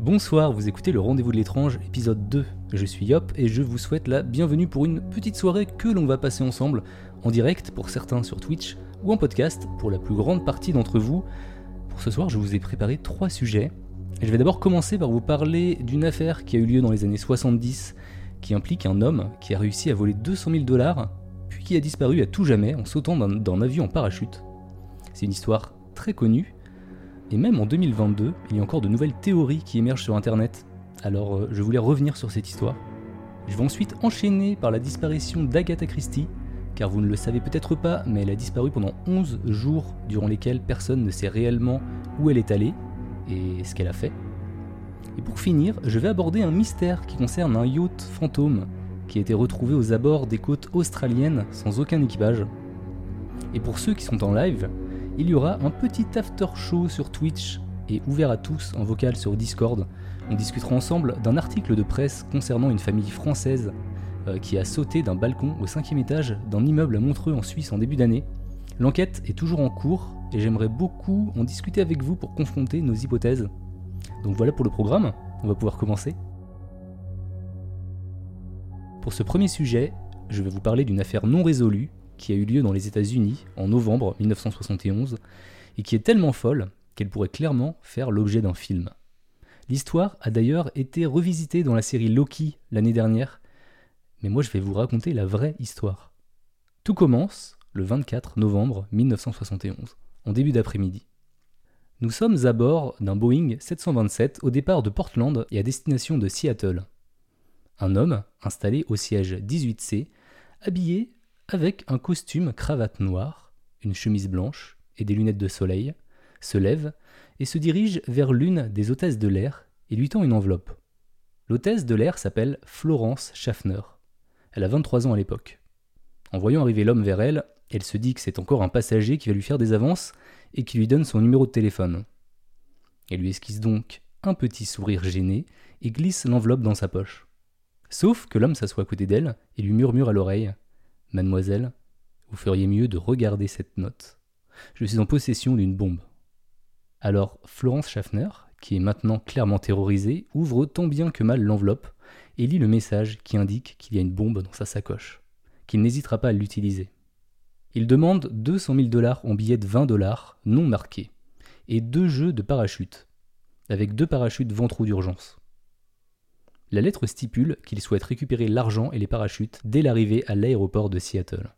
Bonsoir, vous écoutez le Rendez-vous de l'étrange, épisode 2. Je suis Yop et je vous souhaite la bienvenue pour une petite soirée que l'on va passer ensemble, en direct pour certains sur Twitch ou en podcast pour la plus grande partie d'entre vous. Pour ce soir, je vous ai préparé trois sujets. je vais d'abord commencer par vous parler d'une affaire qui a eu lieu dans les années 70, qui implique un homme qui a réussi à voler 200 000 dollars, puis qui a disparu à tout jamais en sautant d'un avion en parachute. C'est une histoire très connue et même en 2022, il y a encore de nouvelles théories qui émergent sur Internet. Alors euh, je voulais revenir sur cette histoire. Je vais ensuite enchaîner par la disparition d'Agatha Christie, car vous ne le savez peut-être pas, mais elle a disparu pendant 11 jours durant lesquels personne ne sait réellement où elle est allée et ce qu'elle a fait. Et pour finir, je vais aborder un mystère qui concerne un yacht fantôme qui a été retrouvé aux abords des côtes australiennes sans aucun équipage. Et pour ceux qui sont en live, il y aura un petit after show sur Twitch et ouvert à tous en vocal sur Discord. On discutera ensemble d'un article de presse concernant une famille française euh, qui a sauté d'un balcon au cinquième étage d'un immeuble à Montreux en Suisse en début d'année. L'enquête est toujours en cours et j'aimerais beaucoup en discuter avec vous pour confronter nos hypothèses. Donc voilà pour le programme, on va pouvoir commencer. Pour ce premier sujet, je vais vous parler d'une affaire non résolue qui a eu lieu dans les États-Unis en novembre 1971 et qui est tellement folle qu'elle pourrait clairement faire l'objet d'un film. L'histoire a d'ailleurs été revisitée dans la série Loki l'année dernière, mais moi je vais vous raconter la vraie histoire. Tout commence le 24 novembre 1971, en début d'après-midi. Nous sommes à bord d'un Boeing 727 au départ de Portland et à destination de Seattle. Un homme, installé au siège 18C, habillé avec un costume cravate noire, une chemise blanche et des lunettes de soleil, se lève et se dirige vers l'une des hôtesses de l'air et lui tend une enveloppe. L'hôtesse de l'air s'appelle Florence Schaffner. Elle a 23 ans à l'époque. En voyant arriver l'homme vers elle, elle se dit que c'est encore un passager qui va lui faire des avances et qui lui donne son numéro de téléphone. Elle lui esquisse donc un petit sourire gêné et glisse l'enveloppe dans sa poche. Sauf que l'homme s'assoit à côté d'elle et lui murmure à l'oreille Mademoiselle, vous feriez mieux de regarder cette note. Je suis en possession d'une bombe. Alors Florence Schaffner, qui est maintenant clairement terrorisée, ouvre tant bien que mal l'enveloppe et lit le message qui indique qu'il y a une bombe dans sa sacoche, qu'il n'hésitera pas à l'utiliser. Il demande 200 000 dollars en billets de 20 dollars non marqués et deux jeux de parachute, avec deux parachutes ventraux d'urgence. La lettre stipule qu'il souhaite récupérer l'argent et les parachutes dès l'arrivée à l'aéroport de Seattle.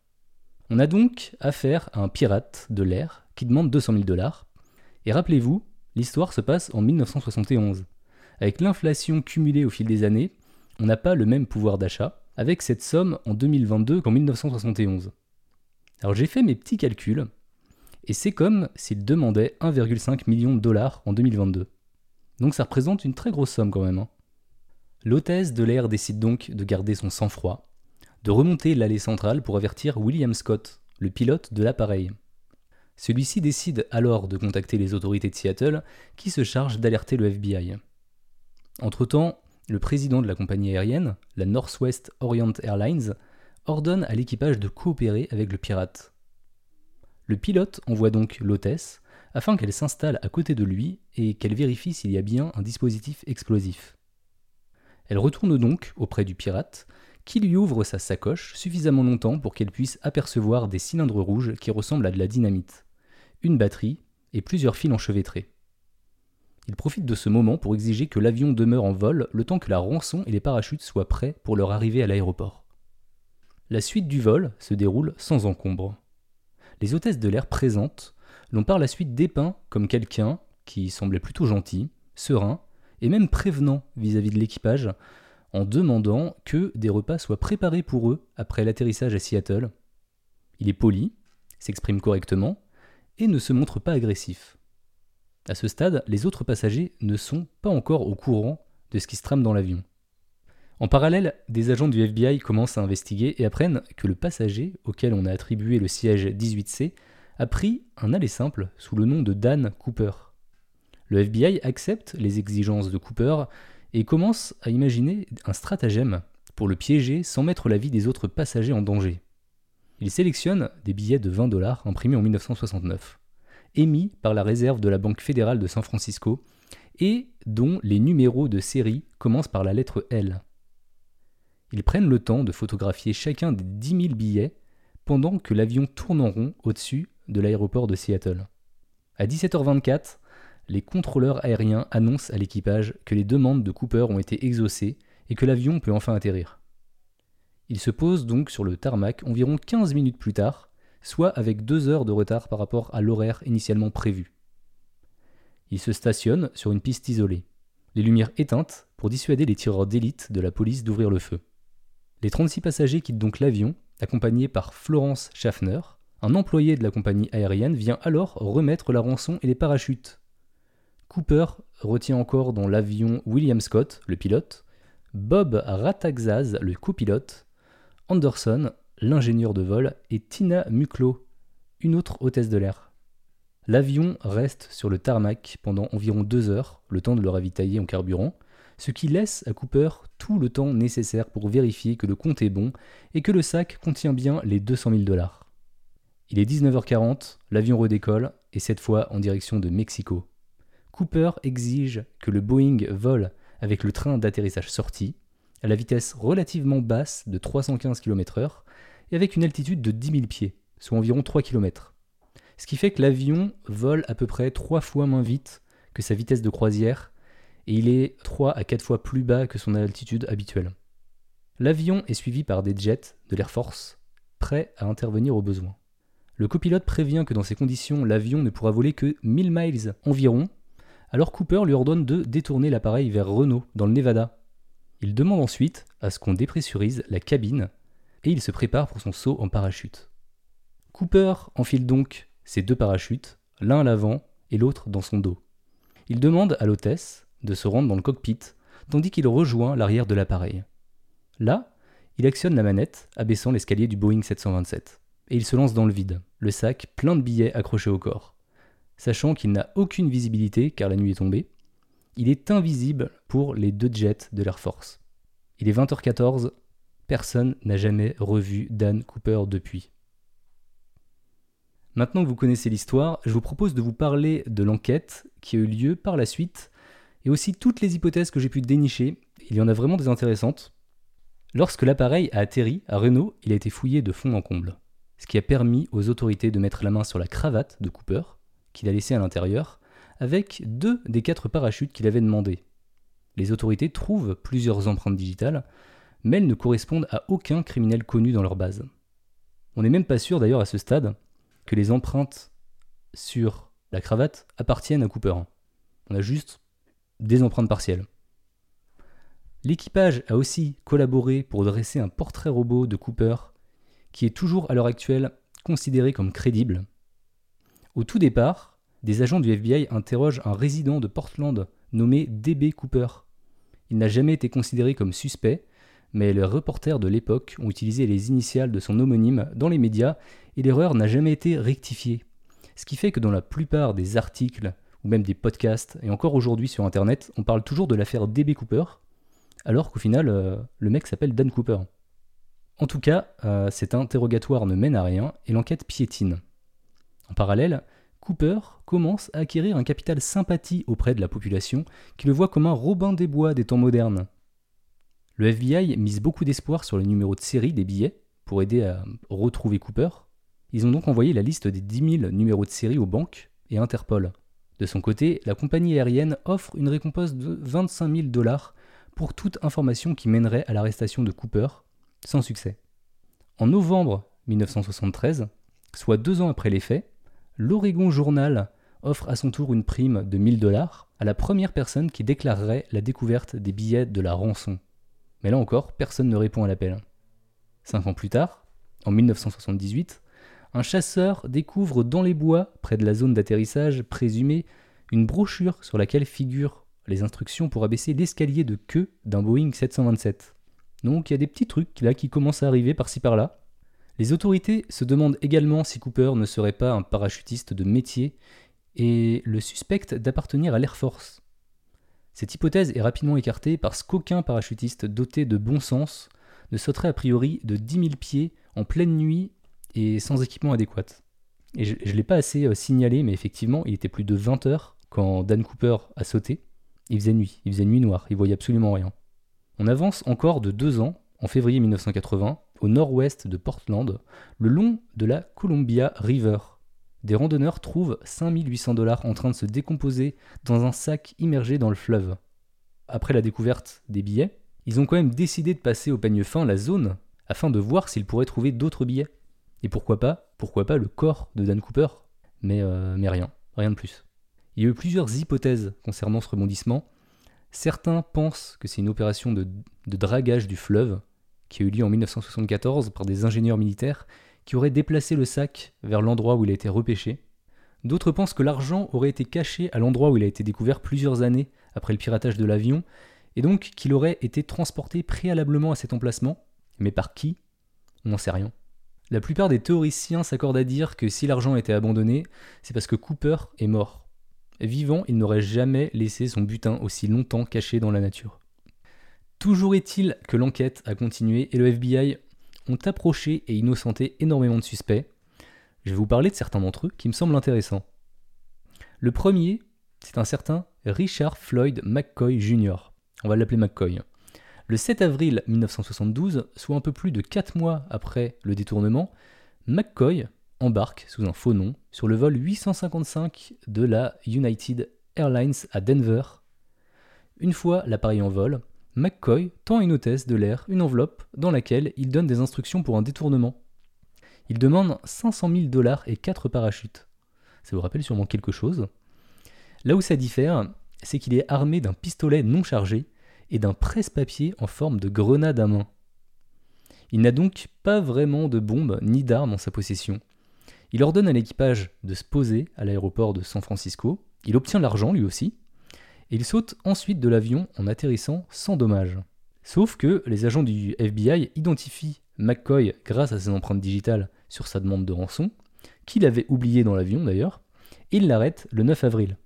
On a donc affaire à un pirate de l'air qui demande 200 000 dollars. Et rappelez-vous, l'histoire se passe en 1971. Avec l'inflation cumulée au fil des années, on n'a pas le même pouvoir d'achat avec cette somme en 2022 qu'en 1971. Alors j'ai fait mes petits calculs, et c'est comme s'il demandait 1,5 million de dollars en 2022. Donc ça représente une très grosse somme quand même. Hein. L'hôtesse de l'air décide donc de garder son sang-froid, de remonter l'allée centrale pour avertir William Scott, le pilote de l'appareil. Celui-ci décide alors de contacter les autorités de Seattle qui se chargent d'alerter le FBI. Entre-temps, le président de la compagnie aérienne, la Northwest Orient Airlines, ordonne à l'équipage de coopérer avec le pirate. Le pilote envoie donc l'hôtesse afin qu'elle s'installe à côté de lui et qu'elle vérifie s'il y a bien un dispositif explosif. Elle retourne donc auprès du pirate, qui lui ouvre sa sacoche suffisamment longtemps pour qu'elle puisse apercevoir des cylindres rouges qui ressemblent à de la dynamite, une batterie et plusieurs fils enchevêtrés. Il profite de ce moment pour exiger que l'avion demeure en vol le temps que la rançon et les parachutes soient prêts pour leur arrivée à l'aéroport. La suite du vol se déroule sans encombre. Les hôtesses de l'air présentes l'ont par la suite dépeint comme quelqu'un qui semblait plutôt gentil, serein et même prévenant vis-à-vis de l'équipage, en demandant que des repas soient préparés pour eux après l'atterrissage à Seattle. Il est poli, s'exprime correctement et ne se montre pas agressif. À ce stade, les autres passagers ne sont pas encore au courant de ce qui se trame dans l'avion. En parallèle, des agents du FBI commencent à investiguer et apprennent que le passager auquel on a attribué le siège 18C a pris un aller simple sous le nom de Dan Cooper. Le FBI accepte les exigences de Cooper et commence à imaginer un stratagème pour le piéger sans mettre la vie des autres passagers en danger. Il sélectionne des billets de 20 dollars imprimés en 1969, émis par la réserve de la Banque fédérale de San Francisco et dont les numéros de série commencent par la lettre L. Ils prennent le temps de photographier chacun des 10 000 billets pendant que l'avion tourne en rond au-dessus de l'aéroport de Seattle. À 17h24, les contrôleurs aériens annoncent à l'équipage que les demandes de Cooper ont été exaucées et que l'avion peut enfin atterrir. Il se pose donc sur le tarmac environ 15 minutes plus tard, soit avec deux heures de retard par rapport à l'horaire initialement prévu. Il se stationne sur une piste isolée, les lumières éteintes pour dissuader les tireurs d'élite de la police d'ouvrir le feu. Les 36 passagers quittent donc l'avion, accompagnés par Florence Schaffner. Un employé de la compagnie aérienne vient alors remettre la rançon et les parachutes. Cooper retient encore dans l'avion William Scott, le pilote, Bob Rataxaz, le copilote, Anderson, l'ingénieur de vol, et Tina Muclo, une autre hôtesse de l'air. L'avion reste sur le tarmac pendant environ deux heures, le temps de le ravitailler en carburant, ce qui laisse à Cooper tout le temps nécessaire pour vérifier que le compte est bon et que le sac contient bien les 200 000 dollars. Il est 19h40, l'avion redécolle, et cette fois en direction de Mexico. Cooper exige que le Boeing vole avec le train d'atterrissage sorti, à la vitesse relativement basse de 315 km/h et avec une altitude de 10 000 pieds, soit environ 3 km. Ce qui fait que l'avion vole à peu près 3 fois moins vite que sa vitesse de croisière et il est 3 à 4 fois plus bas que son altitude habituelle. L'avion est suivi par des jets de l'Air Force, prêts à intervenir au besoin. Le copilote prévient que dans ces conditions, l'avion ne pourra voler que 1000 miles environ, alors Cooper lui ordonne de détourner l'appareil vers Renault, dans le Nevada. Il demande ensuite à ce qu'on dépressurise la cabine, et il se prépare pour son saut en parachute. Cooper enfile donc ses deux parachutes, l'un à l'avant et l'autre dans son dos. Il demande à l'hôtesse de se rendre dans le cockpit, tandis qu'il rejoint l'arrière de l'appareil. Là, il actionne la manette, abaissant l'escalier du Boeing 727, et il se lance dans le vide, le sac plein de billets accrochés au corps. Sachant qu'il n'a aucune visibilité car la nuit est tombée, il est invisible pour les deux jets de l'Air Force. Il est 20h14, personne n'a jamais revu Dan Cooper depuis. Maintenant que vous connaissez l'histoire, je vous propose de vous parler de l'enquête qui a eu lieu par la suite et aussi toutes les hypothèses que j'ai pu dénicher. Il y en a vraiment des intéressantes. Lorsque l'appareil a atterri à Renault, il a été fouillé de fond en comble, ce qui a permis aux autorités de mettre la main sur la cravate de Cooper, qu'il a laissée à l'intérieur, avec deux des quatre parachutes qu'il avait demandé. Les autorités trouvent plusieurs empreintes digitales, mais elles ne correspondent à aucun criminel connu dans leur base. On n'est même pas sûr d'ailleurs à ce stade que les empreintes sur la cravate appartiennent à Cooper. On a juste des empreintes partielles. L'équipage a aussi collaboré pour dresser un portrait robot de Cooper qui est toujours à l'heure actuelle considéré comme crédible. Au tout départ, des agents du FBI interrogent un résident de Portland nommé DB Cooper. Il n'a jamais été considéré comme suspect, mais les reporters de l'époque ont utilisé les initiales de son homonyme dans les médias et l'erreur n'a jamais été rectifiée. Ce qui fait que dans la plupart des articles ou même des podcasts, et encore aujourd'hui sur Internet, on parle toujours de l'affaire DB Cooper, alors qu'au final, euh, le mec s'appelle Dan Cooper. En tout cas, euh, cet interrogatoire ne mène à rien et l'enquête piétine. En parallèle, Cooper commence à acquérir un capital sympathie auprès de la population qui le voit comme un Robin des Bois des temps modernes. Le FBI mise beaucoup d'espoir sur le numéro de série des billets pour aider à retrouver Cooper. Ils ont donc envoyé la liste des 10 000 numéros de série aux banques et Interpol. De son côté, la compagnie aérienne offre une récompense de 25 000 dollars pour toute information qui mènerait à l'arrestation de Cooper, sans succès. En novembre 1973, soit deux ans après les faits, l'Oregon Journal offre à son tour une prime de 1000 dollars à la première personne qui déclarerait la découverte des billets de la rançon. Mais là encore, personne ne répond à l'appel. Cinq ans plus tard, en 1978, un chasseur découvre dans les bois, près de la zone d'atterrissage présumée, une brochure sur laquelle figurent les instructions pour abaisser l'escalier de queue d'un Boeing 727. Donc il y a des petits trucs là qui commencent à arriver par-ci par-là. Les autorités se demandent également si Cooper ne serait pas un parachutiste de métier et le suspectent d'appartenir à l'Air Force. Cette hypothèse est rapidement écartée parce qu'aucun parachutiste doté de bon sens ne sauterait a priori de 10 000 pieds en pleine nuit et sans équipement adéquat. Et je ne l'ai pas assez euh, signalé, mais effectivement, il était plus de 20 heures quand Dan Cooper a sauté. Il faisait nuit, il faisait nuit noire, il voyait absolument rien. On avance encore de deux ans, en février 1980, au nord-ouest de Portland, le long de la Columbia River. Des randonneurs trouvent 5800 dollars en train de se décomposer dans un sac immergé dans le fleuve. Après la découverte des billets, ils ont quand même décidé de passer au peigne fin la zone afin de voir s'ils pourraient trouver d'autres billets. Et pourquoi pas, pourquoi pas le corps de Dan Cooper mais, euh, rien, rien de plus. Il y a eu plusieurs hypothèses concernant ce rebondissement. Certains pensent que c'est une opération de, dragage du fleuve qui a eu lieu en 1974 par des ingénieurs militaires qui auraient déplacé le sac vers l'endroit où il a été repêché. D'autres pensent que l'argent aurait été caché à l'endroit où il a été découvert plusieurs années après le piratage de l'avion, et donc qu'il aurait été transporté préalablement à cet emplacement. Mais par qui? On n'en sait rien. La plupart des théoriciens s'accordent à dire que si l'argent était abandonné, c'est parce que Cooper est mort. Vivant, il n'aurait jamais laissé son butin aussi longtemps caché dans la nature. Toujours est-il que l'enquête a continué et le FBI ont approché et innocenté énormément de suspects. Je vais vous parler de certains d'entre eux qui me semblent intéressants. Le premier, c'est un certain Richard Floyd McCoy Jr. On va l'appeler McCoy. Le 7 avril 1972, soit un peu plus de 4 mois après le détournement, McCoy embarque sous un faux nom sur le vol 855 de la United Airlines à Denver. Une fois l'appareil en vol, McCoy tend une hôtesse de l'air une enveloppe dans laquelle il donne des instructions pour un détournement. Il demande 500 000 dollars et 4 parachutes. Ça vous rappelle sûrement quelque chose? Là où ça diffère, c'est qu'il est armé d'un pistolet non chargé et d'un presse-papier en forme de grenade à main. Il n'a donc pas vraiment de bombes ni d'armes en sa possession. Il ordonne à l'équipage de se poser à l'aéroport de San Francisco, il obtient l'argent lui aussi, il saute ensuite de l'avion en atterrissant sans dommage. Sauf que les agents du FBI identifient McCoy grâce à ses empreintes digitales sur sa demande de rançon, qu'il avait oublié dans l'avion d'ailleurs, et ils l'arrêtent le 9 avril.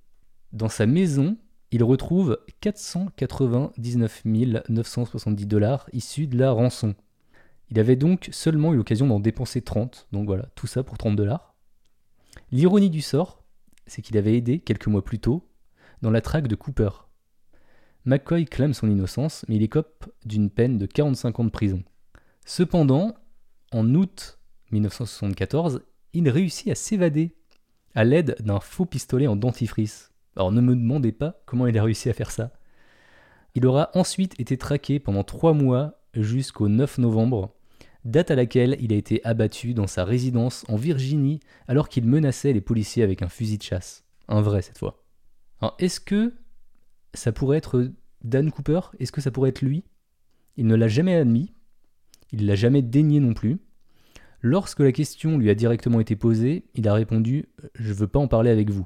Dans sa maison, il retrouve 499 970 dollars issus de la rançon. Il avait donc seulement eu l'occasion d'en dépenser 30, donc voilà, tout ça pour 30 dollars. L'ironie du sort, c'est qu'il avait aidé quelques mois plus tôt la traque de Cooper. McCoy clame son innocence, mais il écope d'une peine de 45 ans de prison. Cependant, en août 1974, il réussit à s'évader à l'aide d'un faux pistolet en dentifrice. Alors ne me demandez pas comment il a réussi à faire ça. Il aura ensuite été traqué pendant trois mois jusqu'au 9 novembre, date à laquelle il a été abattu dans sa résidence en Virginie alors qu'il menaçait les policiers avec un fusil de chasse. Un vrai cette fois. Est-ce que ça pourrait être Dan Cooper? Est-ce que ça pourrait être lui? Il ne l'a jamais admis, il l'a jamais dénié non plus. Lorsque la question lui a directement été posée, il a répondu Je veux pas en parler avec vous.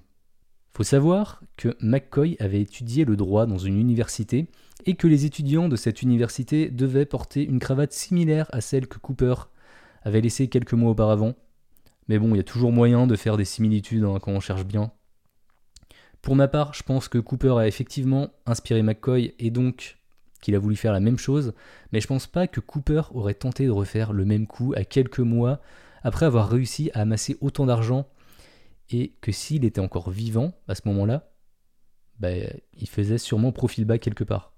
Faut savoir que McCoy avait étudié le droit dans une université et que les étudiants de cette université devaient porter une cravate similaire à celle que Cooper avait laissée quelques mois auparavant. Mais bon, il y a toujours moyen de faire des similitudes hein, quand on cherche bien. Pour ma part, je pense que Cooper a effectivement inspiré McCoy et donc qu'il a voulu faire la même chose, mais je pense pas que Cooper aurait tenté de refaire le même coup à quelques mois après avoir réussi à amasser autant d'argent et que s'il était encore vivant à ce moment-là, bah, il faisait sûrement profil bas quelque part.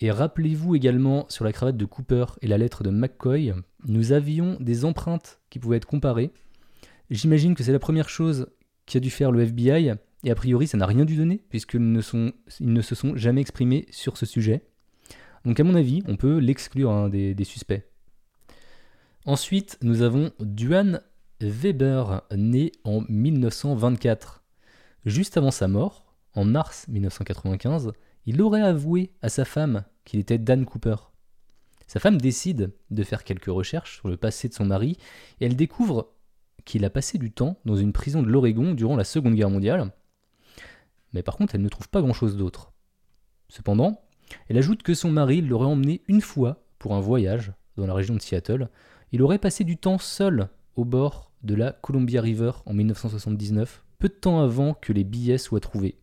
Et rappelez-vous également sur la cravate de Cooper et la lettre de McCoy, nous avions des empreintes qui pouvaient être comparées. J'imagine que c'est la première chose qu'a dû faire le FBI, et a priori ça n'a rien dû donner, puisqu'ils ne, se sont jamais exprimés sur ce sujet. Donc à mon avis, on peut l'exclure hein, des, des suspects. Ensuite, nous avons Duane Weber, né en 1924. Juste avant sa mort, en mars 1995, il aurait avoué à sa femme qu'il était Dan Cooper. Sa femme décide de faire quelques recherches sur le passé de son mari et elle découvre qu'il a passé du temps dans une prison de l'Oregon durant la Seconde Guerre mondiale. Mais par contre, elle ne trouve pas grand-chose d'autre. Cependant, elle ajoute que son mari l'aurait emmené une fois pour un voyage dans la région de Seattle. Il aurait passé du temps seul au bord de la Columbia River en 1979, peu de temps avant que les billets soient trouvés.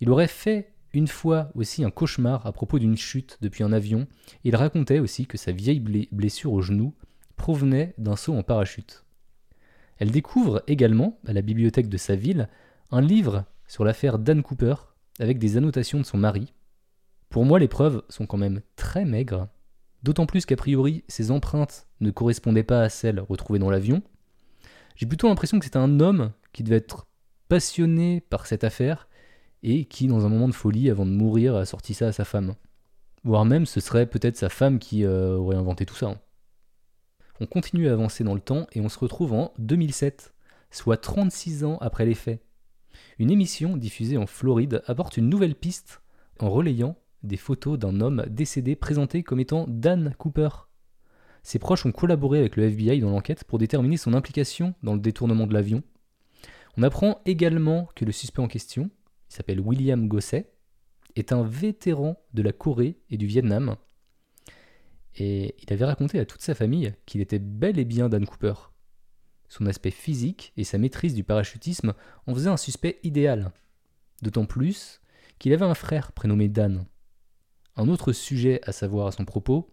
Il aurait fait une fois aussi un cauchemar à propos d'une chute depuis un avion. Il racontait aussi que sa vieille blessure au genou provenait d'un saut en parachute. Elle découvre également, à la bibliothèque de sa ville, un livre sur l'affaire Dan Cooper avec des annotations de son mari. Pour moi, les preuves sont quand même très maigres, d'autant plus qu'a priori, ses empreintes ne correspondaient pas à celles retrouvées dans l'avion. J'ai plutôt l'impression que c'est un homme qui devait être passionné par cette affaire et qui, dans un moment de folie, avant de mourir, a sorti ça à sa femme. Voire même, ce serait peut-être sa femme qui euh, aurait inventé tout ça. On continue à avancer dans le temps et on se retrouve en 2007, soit 36 ans après les faits. Une émission diffusée en Floride apporte une nouvelle piste en relayant des photos d'un homme décédé présenté comme étant Dan Cooper. Ses proches ont collaboré avec le FBI dans l'enquête pour déterminer son implication dans le détournement de l'avion. On apprend également que le suspect en question, il s'appelle William Gosset, est un vétéran de la Corée et du Vietnam. Et il avait raconté à toute sa famille qu'il était bel et bien Dan Cooper. Son aspect physique et sa maîtrise du parachutisme en faisaient un suspect idéal. D'autant plus qu'il avait un frère prénommé Dan. Un autre sujet à savoir à son propos,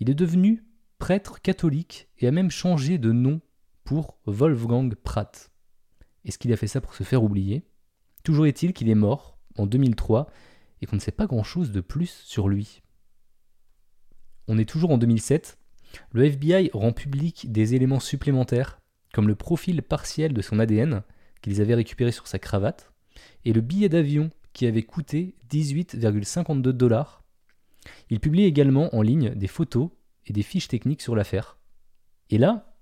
il est devenu prêtre catholique et a même changé de nom pour Wolfgang Pratt. Est-ce qu'il a fait ça pour se faire oublier? Toujours est-il qu'il est mort en 2003 et qu'on ne sait pas grand-chose de plus sur lui. On est toujours en 2007. Le FBI rend public des éléments supplémentaires, comme le profil partiel de son ADN qu'ils avaient récupéré sur sa cravate, et le billet d'avion qui avait coûté 18,52 dollars. Il publie également en ligne des photos et des fiches techniques sur l'affaire. Et là,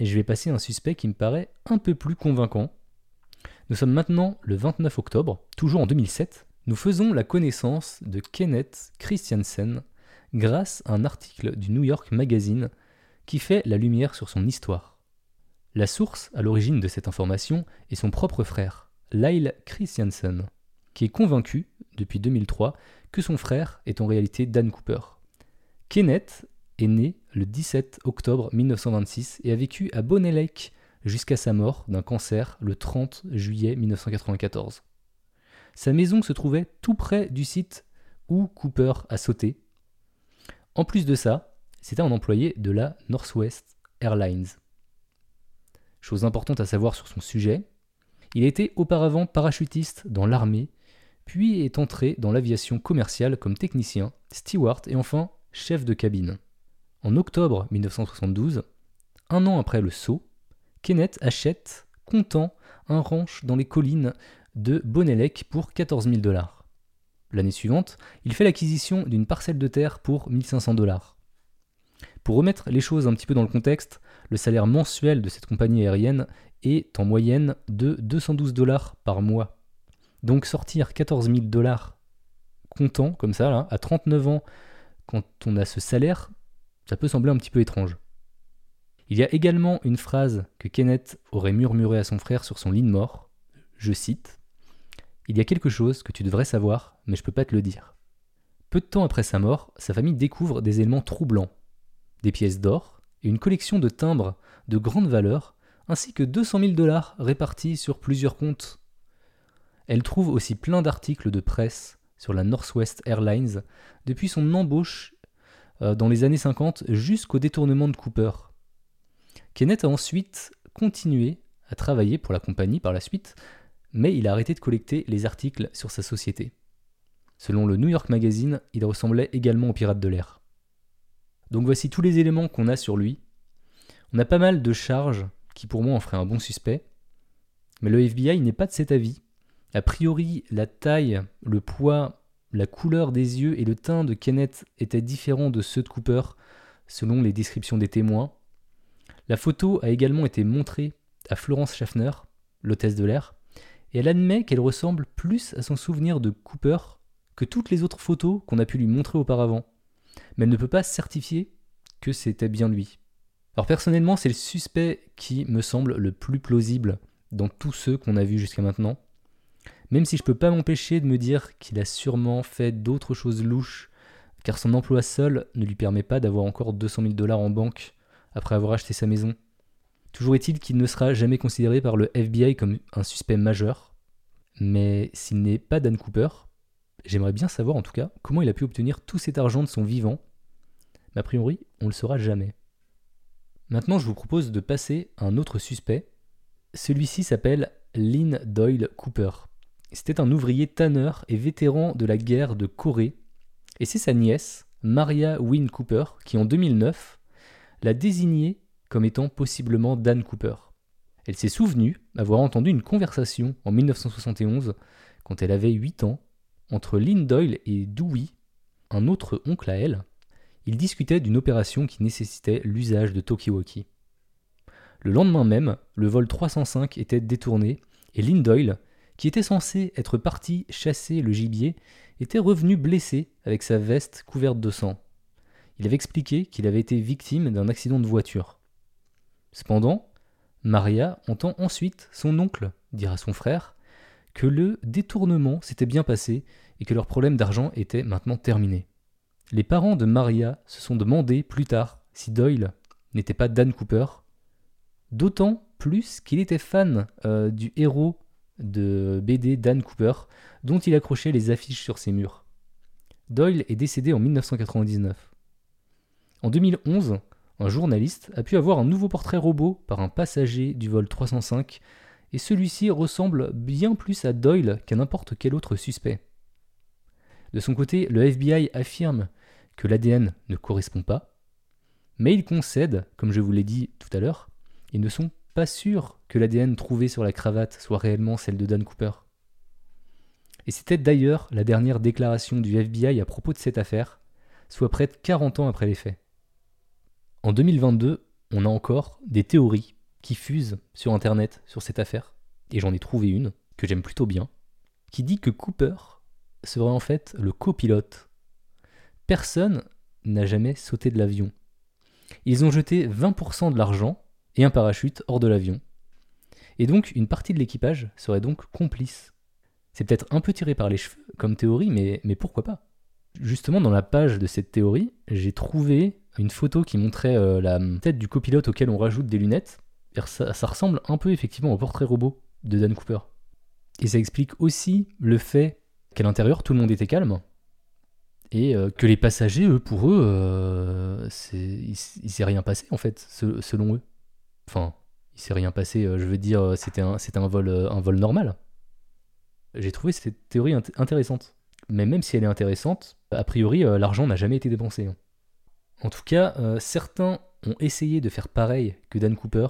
je vais passer un suspect qui me paraît un peu plus convaincant, nous sommes maintenant le 29 octobre, toujours en 2007. Nous faisons la connaissance de Kenneth Christiansen grâce à un article du New York Magazine qui fait la lumière sur son histoire. La source à l'origine de cette information est son propre frère, Lyle Christiansen, qui est convaincu, depuis 2003, que son frère est en réalité Dan Cooper. Kenneth est né le 17 octobre 1926 et a vécu à Bonnet Lake, jusqu'à sa mort d'un cancer le 30 juillet 1994. Sa maison se trouvait tout près du site où Cooper a sauté. En plus de ça, c'était un employé de la Northwest Airlines. Chose importante à savoir sur son sujet, il était auparavant parachutiste dans l'armée, puis est entré dans l'aviation commerciale comme technicien, steward et enfin chef de cabine. En octobre 1972, un an après le saut, Kenneth achète, content, un ranch dans les collines de Bonnelec pour 14 000 dollars. L'année suivante, il fait l'acquisition d'une parcelle de terre pour 1500 dollars. Pour remettre les choses un petit peu dans le contexte, le salaire mensuel de cette compagnie aérienne est en moyenne de 212 dollars par mois. Donc sortir 14 000 dollars comptant comme ça, là, à 39 ans, quand on a ce salaire, ça peut sembler un petit peu étrange. Il y a également une phrase que Kenneth aurait murmurée à son frère sur son lit de mort. Je cite Il y a quelque chose que tu devrais savoir, mais je peux pas te le dire. Peu de temps après sa mort, sa famille découvre des éléments troublants des pièces d'or une collection de timbres de grande valeur, ainsi que 200 000 dollars répartis sur plusieurs comptes. Elle trouve aussi plein d'articles de presse sur la Northwest Airlines depuis son embauche euh, dans les années 50 jusqu'au détournement de Cooper. Kenneth a ensuite continué à travailler pour la compagnie par la suite, mais il a arrêté de collecter les articles sur sa société. Selon le New York Magazine, il ressemblait également au pirate de l'air. Donc voici tous les éléments qu'on a sur lui. On a pas mal de charges qui pour moi en feraient un bon suspect, mais le FBI n'est pas de cet avis. A priori, la taille, le poids, la couleur des yeux et le teint de Kenneth étaient différents de ceux de Cooper, selon les descriptions des témoins, la photo a également été montrée à Florence Schaffner, l'hôtesse de l'air, et elle admet qu'elle ressemble plus à son souvenir de Cooper que toutes les autres photos qu'on a pu lui montrer auparavant. Mais elle ne peut pas certifier que c'était bien lui. Alors personnellement, c'est le suspect qui me semble le plus plausible dans tous ceux qu'on a vus jusqu'à maintenant. Même si je peux pas m'empêcher de me dire qu'il a sûrement fait d'autres choses louches, car son emploi seul ne lui permet pas d'avoir encore 200 000 dollars en banque après avoir acheté sa maison. Toujours est-il qu'il ne sera jamais considéré par le FBI comme un suspect majeur. Mais s'il n'est pas Dan Cooper, j'aimerais bien savoir en tout cas comment il a pu obtenir tout cet argent de son vivant. Mais a priori, on ne le saura jamais. Maintenant, je vous propose de passer à un autre suspect. Celui-ci s'appelle Lynn Doyle Cooper. C'était un ouvrier tanneur et vétéran de la guerre de Corée. Et c'est sa nièce, Maria Wynne Cooper, qui en 2009 l'a désigné comme étant possiblement Dan Cooper. Elle s'est souvenue avoir entendu une conversation en 1971, quand elle avait 8 ans, entre Lynn Doyle et Dewey, un autre oncle à elle. Ils discutaient d'une opération qui nécessitait l'usage de Tokiwoki. Le lendemain même, le vol 305 était détourné et Lynn Doyle, qui était censé être parti chasser le gibier, était revenu blessé avec sa veste couverte de sang. Il avait expliqué qu'il avait été victime d'un accident de voiture. Cependant, Maria entend ensuite son oncle dire à son frère que le détournement s'était bien passé et que leur problème d'argent était maintenant terminé. Les parents de Maria se sont demandé plus tard si Doyle n'était pas Dan Cooper, d'autant plus qu'il était fan euh, du héros de BD Dan Cooper, dont il accrochait les affiches sur ses murs. Doyle est décédé en 1999. En 2011, un journaliste a pu avoir un nouveau portrait robot par un passager du vol 305, et celui-ci ressemble bien plus à Doyle qu'à n'importe quel autre suspect. De son côté, le FBI affirme que l'ADN ne correspond pas, mais il concède, comme je vous l'ai dit tout à l'heure, ils ne sont pas sûrs que l'ADN trouvé sur la cravate soit réellement celle de Dan Cooper. Et c'était d'ailleurs la dernière déclaration du FBI à propos de cette affaire, soit près de 40 ans après les faits. En 2022, on a encore des théories qui fusent sur Internet sur cette affaire, et j'en ai trouvé une que j'aime plutôt bien, qui dit que Cooper serait en fait le copilote. Personne n'a jamais sauté de l'avion. Ils ont jeté 20% de l'argent et un parachute hors de l'avion. Et donc une partie de l'équipage serait donc complice. C'est peut-être un peu tiré par les cheveux comme théorie, mais, mais pourquoi pas? Justement, dans la page de cette théorie, j'ai trouvé une photo qui montrait euh, la tête du copilote auquel on rajoute des lunettes. Ça, ressemble un peu effectivement au portrait robot de Dan Cooper. Et ça explique aussi le fait qu'à l'intérieur tout le monde était calme et euh, que les passagers, eux, pour eux, euh, il, s'est rien passé en fait, selon eux. Enfin, il s'est rien passé. je veux dire, c'était un, vol, normal. J'ai trouvé cette théorie intéressante. Mais même si elle est intéressante, a priori, l'argent n'a jamais été dépensé. Hein. En tout cas, euh, certains ont essayé de faire pareil que Dan Cooper,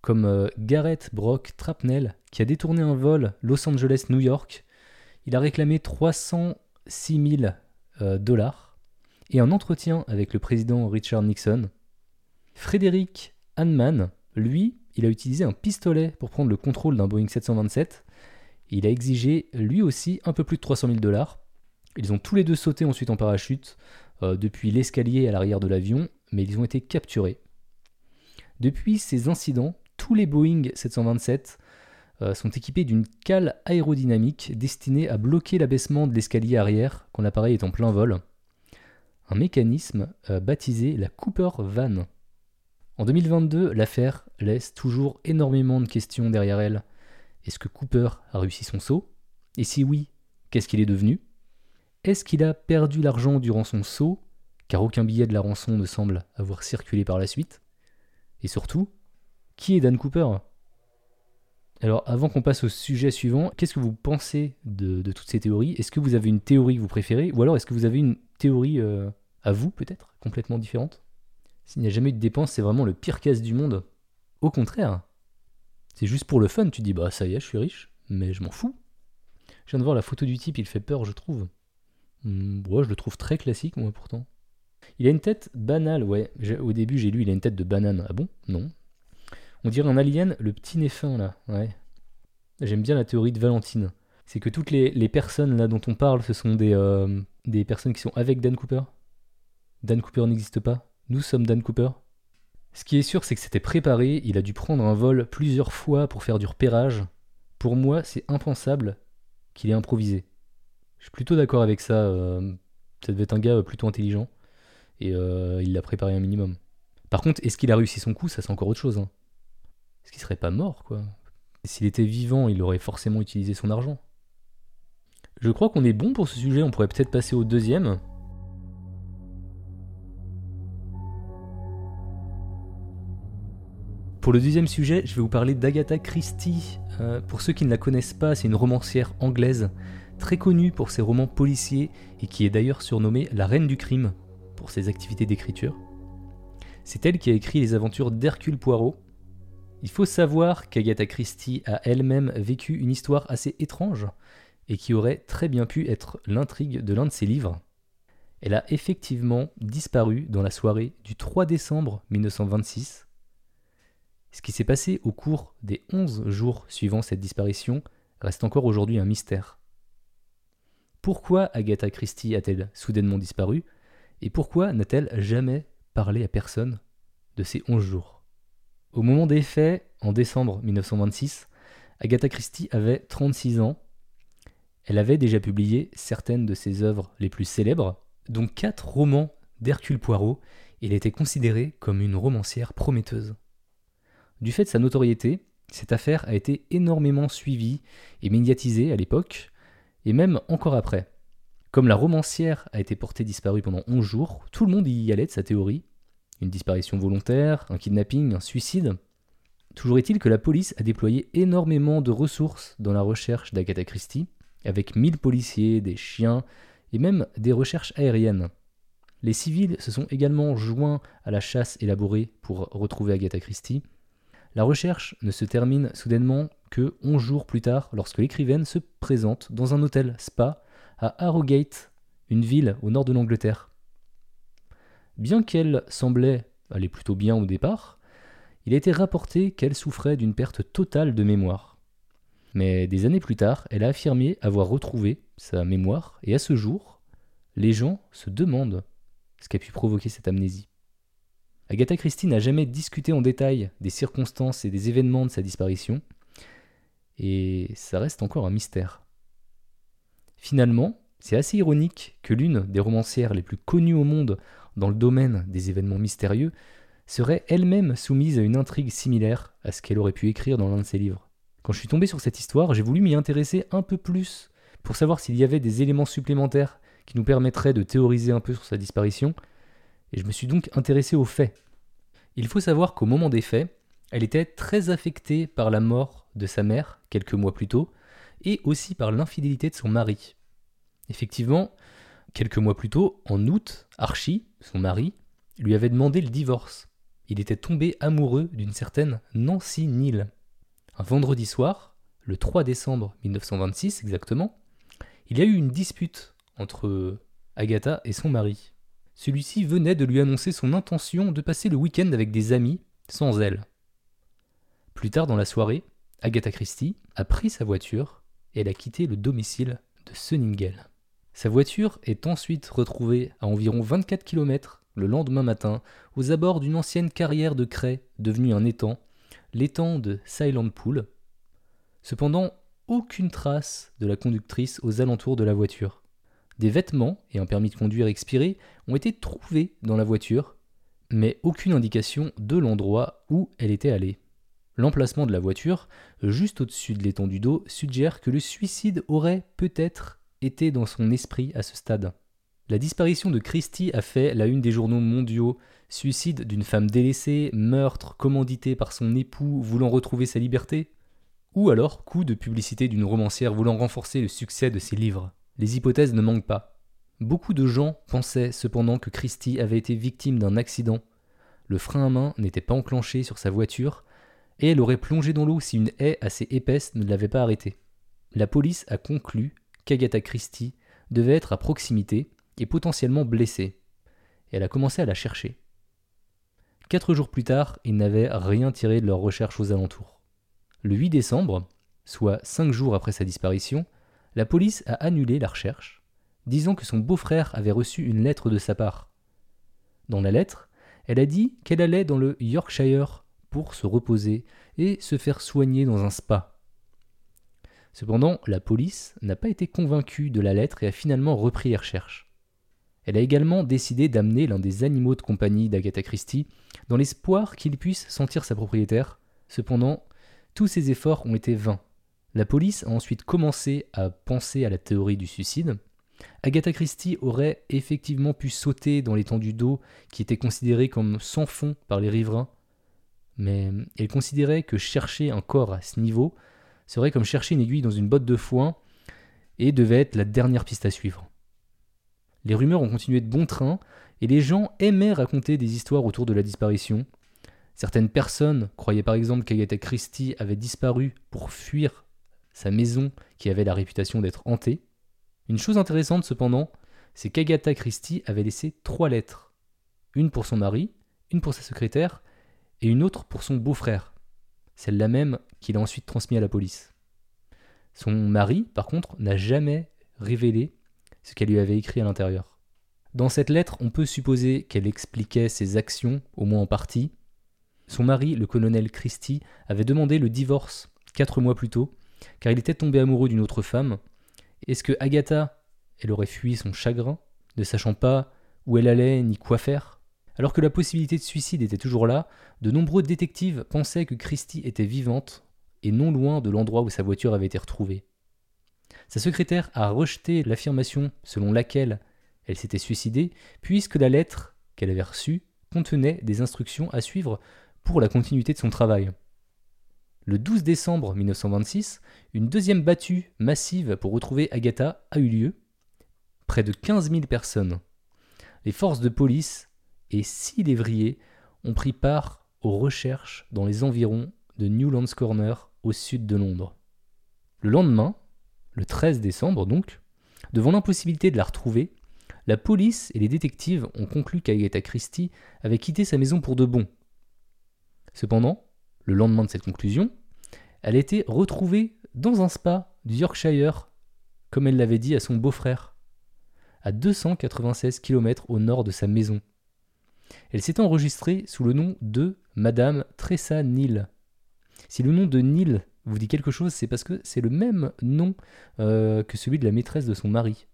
comme euh, Garrett Brock Trapnell, qui a détourné un vol Los Angeles-New York. Il a réclamé 306 000 euh, dollars et un entretien avec le président Richard Nixon. Frédéric Hanman, lui, il a utilisé un pistolet pour prendre le contrôle d'un Boeing 727. Il a exigé lui aussi un peu plus de 300 000 dollars. Ils ont tous les deux sauté ensuite en parachute euh, depuis l'escalier à l'arrière de l'avion, mais ils ont été capturés. Depuis ces incidents, tous les Boeing 727 euh, sont équipés d'une cale aérodynamique destinée à bloquer l'abaissement de l'escalier arrière quand l'appareil est en plein vol. Un mécanisme euh, baptisé la Cooper Van. En 2022, l'affaire laisse toujours énormément de questions derrière elle. Est-ce que Cooper a réussi son saut? Et si oui, qu'est-ce qu'il est devenu? Est-ce qu'il a perdu l'argent durant son saut, car aucun billet de la rançon ne semble avoir circulé par la suite Et surtout, qui est Dan Cooper? Alors, avant qu'on passe au sujet suivant, qu'est-ce que vous pensez de, toutes ces théories? Est-ce que vous avez une théorie que vous préférez? Ou alors est-ce que vous avez une théorie euh, à vous, peut-être, complètement différente? S'il n'y a jamais eu de dépense, c'est vraiment le pire casse du monde. Au contraire, c'est juste pour le fun, tu dis, bah ça y est, je suis riche, mais je m'en fous. Je viens de voir la photo du type, il fait peur, je trouve. Hmm, ouais, je le trouve très classique, moi, pourtant. Il a une tête banale, ouais. Au début, j'ai lu, il a une tête de banane. Ah bon? Non. On dirait un alien, le petit nez là. Ouais. J'aime bien la théorie de Valentine. C'est que toutes les, personnes là dont on parle, ce sont des, euh, des personnes qui sont avec Dan Cooper. Dan Cooper n'existe pas Nous sommes Dan Cooper Ce qui est sûr, c'est que c'était préparé, il a dû prendre un vol plusieurs fois pour faire du repérage. Pour moi, c'est impensable qu'il ait improvisé. Je suis plutôt d'accord avec ça. euh, ça devait être un gars plutôt intelligent. Et euh, il l'a préparé un minimum. Par contre, est-ce qu'il a réussi son coup? Ça, c'est encore autre chose. hein. Est-ce qu'il serait pas mort, quoi S'il était vivant, il aurait forcément utilisé son argent. Je crois qu'on est bon pour ce sujet, on pourrait peut-être passer au deuxième. Pour le deuxième sujet, je vais vous parler d'Agatha Christie. Euh, pour ceux qui ne la connaissent pas, c'est une romancière anglaise très connue pour ses romans policiers et qui est d'ailleurs surnommée la reine du crime pour ses activités d'écriture. C'est elle qui a écrit les aventures d'Hercule Poirot. Il faut savoir qu'Agatha Christie a elle-même vécu une histoire assez étrange et qui aurait très bien pu être l'intrigue de l'un de ses livres. Elle a effectivement disparu dans la soirée du 3 décembre 1926. Ce qui s'est passé au cours des 11 jours suivant cette disparition reste encore aujourd'hui un mystère. Pourquoi Agatha Christie a-t-elle soudainement disparu et pourquoi n'a-t-elle jamais parlé à personne de ces 11 jours? Au moment des faits, en décembre 1926, Agatha Christie avait 36 ans. Elle avait déjà publié certaines de ses œuvres les plus célèbres, dont quatre romans d'Hercule Poirot, elle était considérée comme une romancière prometteuse. Du fait de sa notoriété, cette affaire a été énormément suivie et médiatisée à l'époque, et même encore après. Comme la romancière a été portée disparue pendant 11 jours, tout le monde y allait de sa théorie. Une disparition volontaire, un kidnapping, un suicide. Toujours est-il que la police a déployé énormément de ressources dans la recherche d'Agatha Christie, avec 1000 policiers, des chiens et même des recherches aériennes. Les civils se sont également joints à la chasse élaborée pour retrouver Agatha Christie. La recherche ne se termine soudainement que 11 jours plus tard lorsque l'écrivaine se présente dans un hôtel spa à Harrogate, une ville au nord de l'Angleterre. Bien qu'elle semblait aller plutôt bien au départ, il a été rapporté qu'elle souffrait d'une perte totale de mémoire. Mais des années plus tard, elle a affirmé avoir retrouvé sa mémoire, et à ce jour, les gens se demandent ce qui a pu provoquer cette amnésie. Agatha Christie n'a jamais discuté en détail des circonstances et des événements de sa disparition, et ça reste encore un mystère. Finalement, c'est assez ironique que l'une des romancières les plus connues au monde dans le domaine des événements mystérieux serait elle-même soumise à une intrigue similaire à ce qu'elle aurait pu écrire dans l'un de ses livres. Quand je suis tombé sur cette histoire, j'ai voulu m'y intéresser un peu plus pour savoir s'il y avait des éléments supplémentaires qui nous permettraient de théoriser un peu sur sa disparition, et je me suis donc intéressé aux faits. Il faut savoir qu'au moment des faits, elle était très affectée par la mort de sa mère quelques mois plus tôt, et aussi par l'infidélité de son mari. Effectivement, quelques mois plus tôt, en août, Archie, son mari, lui avait demandé le divorce. Il était tombé amoureux d'une certaine Nancy Neal. Un vendredi soir, le 3 décembre 1926 exactement, il y a eu une dispute entre Agatha et son mari. Celui-ci venait de lui annoncer son intention de passer le week-end avec des amis sans elle. Plus tard dans la soirée, Agatha Christie a pris sa voiture et elle a quitté le domicile de Sunningale. Sa voiture est ensuite retrouvée à environ 24 km le lendemain matin aux abords d'une ancienne carrière de craie devenue un étang, l'étang de Silent Pool. Cependant, aucune trace de la conductrice aux alentours de la voiture. Des vêtements et un permis de conduire expiré ont été trouvés dans la voiture, mais aucune indication de l'endroit où elle était allée. L'emplacement de la voiture, juste au-dessus de l'étendue d'eau, suggère que le suicide aurait peut-être été dans son esprit à ce stade. La disparition de Christie a fait la une des journaux mondiaux. Suicide d'une femme délaissée, meurtre commandité par son époux voulant retrouver sa liberté Ou alors coup de publicité d'une romancière voulant renforcer le succès de ses livres. Les hypothèses ne manquent pas. Beaucoup de gens pensaient cependant que Christie avait été victime d'un accident. Le frein à main n'était pas enclenché sur sa voiture et elle aurait plongé dans l'eau si une haie assez épaisse ne l'avait pas arrêtée. La police a conclu qu'Agatha Christie devait être à proximité et potentiellement blessée. Elle a commencé à la chercher. Quatre jours plus tard, ils n'avaient rien tiré de leurs recherches aux alentours. Le 8 décembre, soit cinq jours après sa disparition, la police a annulé la recherche, disant que son beau-frère avait reçu une lettre de sa part. Dans la lettre, elle a dit qu'elle allait dans le Yorkshire pour se reposer et se faire soigner dans un spa. Cependant, la police n'a pas été convaincue de la lettre et a finalement repris les recherches. Elle a également décidé d'amener l'un des animaux de compagnie d'Agatha Christie dans l'espoir qu'il puisse sentir sa propriétaire. Cependant, tous ses efforts ont été vains. La police a ensuite commencé à penser à la théorie du suicide. Agatha Christie aurait effectivement pu sauter dans l'étendue d'eau qui était considérée comme sans fond par les riverains, mais elle considérait que chercher un corps à ce niveau serait comme chercher une aiguille dans une botte de foin et devait être la dernière piste à suivre. Les rumeurs ont continué de bon train et les gens aimaient raconter des histoires autour de la disparition. Certaines personnes croyaient par exemple qu'Agatha Christie avait disparu pour fuir sa maison qui avait la réputation d'être hantée. Une chose intéressante cependant, c'est qu'Agatha Christie avait laissé trois lettres. Une pour son mari, une pour sa secrétaire et une autre pour son beau-frère. Celle-là même qu'il a ensuite transmise à la police. Son mari, par contre, n'a jamais révélé ce qu'elle lui avait écrit à l'intérieur. Dans cette lettre, on peut supposer qu'elle expliquait ses actions, au moins en partie. Son mari, le colonel Christie, avait demandé le divorce quatre mois plus tôt, car il était tombé amoureux d'une autre femme. Est-ce que Agatha, elle aurait fui son chagrin, ne sachant pas où elle allait ni quoi faire? Alors que la possibilité de suicide était toujours là, de nombreux détectives pensaient que Christie était vivante et non loin de l'endroit où sa voiture avait été retrouvée. Sa secrétaire a rejeté l'affirmation selon laquelle elle s'était suicidée, puisque la lettre qu'elle avait reçue contenait des instructions à suivre pour la continuité de son travail. Le 12 décembre 1926, une deuxième battue massive pour retrouver Agatha a eu lieu. Près de 15 000 personnes. Les forces de police et six lévriers ont pris part aux recherches dans les environs de Newlands Corner au sud de Londres. Le lendemain, le 13 décembre donc, devant l'impossibilité de la retrouver, la police et les détectives ont conclu qu'Agatha Christie avait quitté sa maison pour de bon. Cependant, le lendemain de cette conclusion, elle a été retrouvée dans un spa du Yorkshire, comme elle l'avait dit à son beau-frère, à 296 km au nord de sa maison. Elle s'est enregistrée sous le nom de Madame Tressa Neal. Si le nom de Neal vous dit quelque chose, c'est parce que c'est le même nom euh, que celui de la maîtresse de son mari.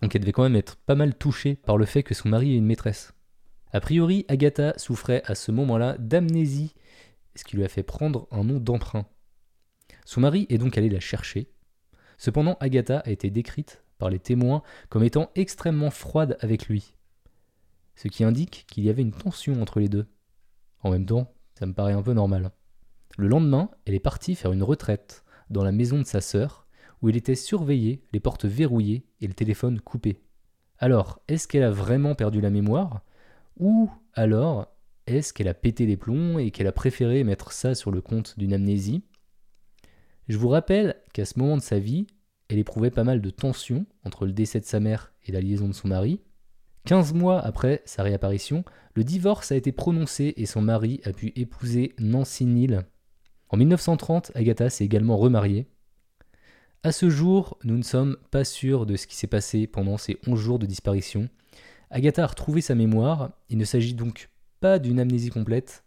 Donc elle devait quand même être pas mal touchée par le fait que son mari ait une maîtresse. A priori, Agatha souffrait à ce moment-là d'amnésie, ce qui lui a fait prendre un nom d'emprunt. Son mari est donc allé la chercher. Cependant, Agatha a été décrite par les témoins comme étant extrêmement froide avec lui, ce qui indique qu'il y avait une tension entre les deux. En même temps, ça me paraît un peu normal. Le lendemain, elle est partie faire une retraite dans la maison de sa sœur, où elle était surveillée, les portes verrouillées et le téléphone coupé. Alors, est-ce qu'elle a vraiment perdu la mémoire? Ou alors, est-ce qu'elle a pété les plombs et qu'elle a préféré mettre ça sur le compte d'une amnésie? Je vous rappelle qu'à ce moment de sa vie, elle éprouvait pas mal de tensions entre le décès de sa mère et la liaison de son mari. Quinze mois après sa réapparition, le divorce a été prononcé et son mari a pu épouser Nancy Neal, en 1930, Agatha s'est également remariée. À ce jour, nous ne sommes pas sûrs de ce qui s'est passé pendant ces 11 jours de disparition. Agatha a retrouvé sa mémoire, il ne s'agit donc pas d'une amnésie complète.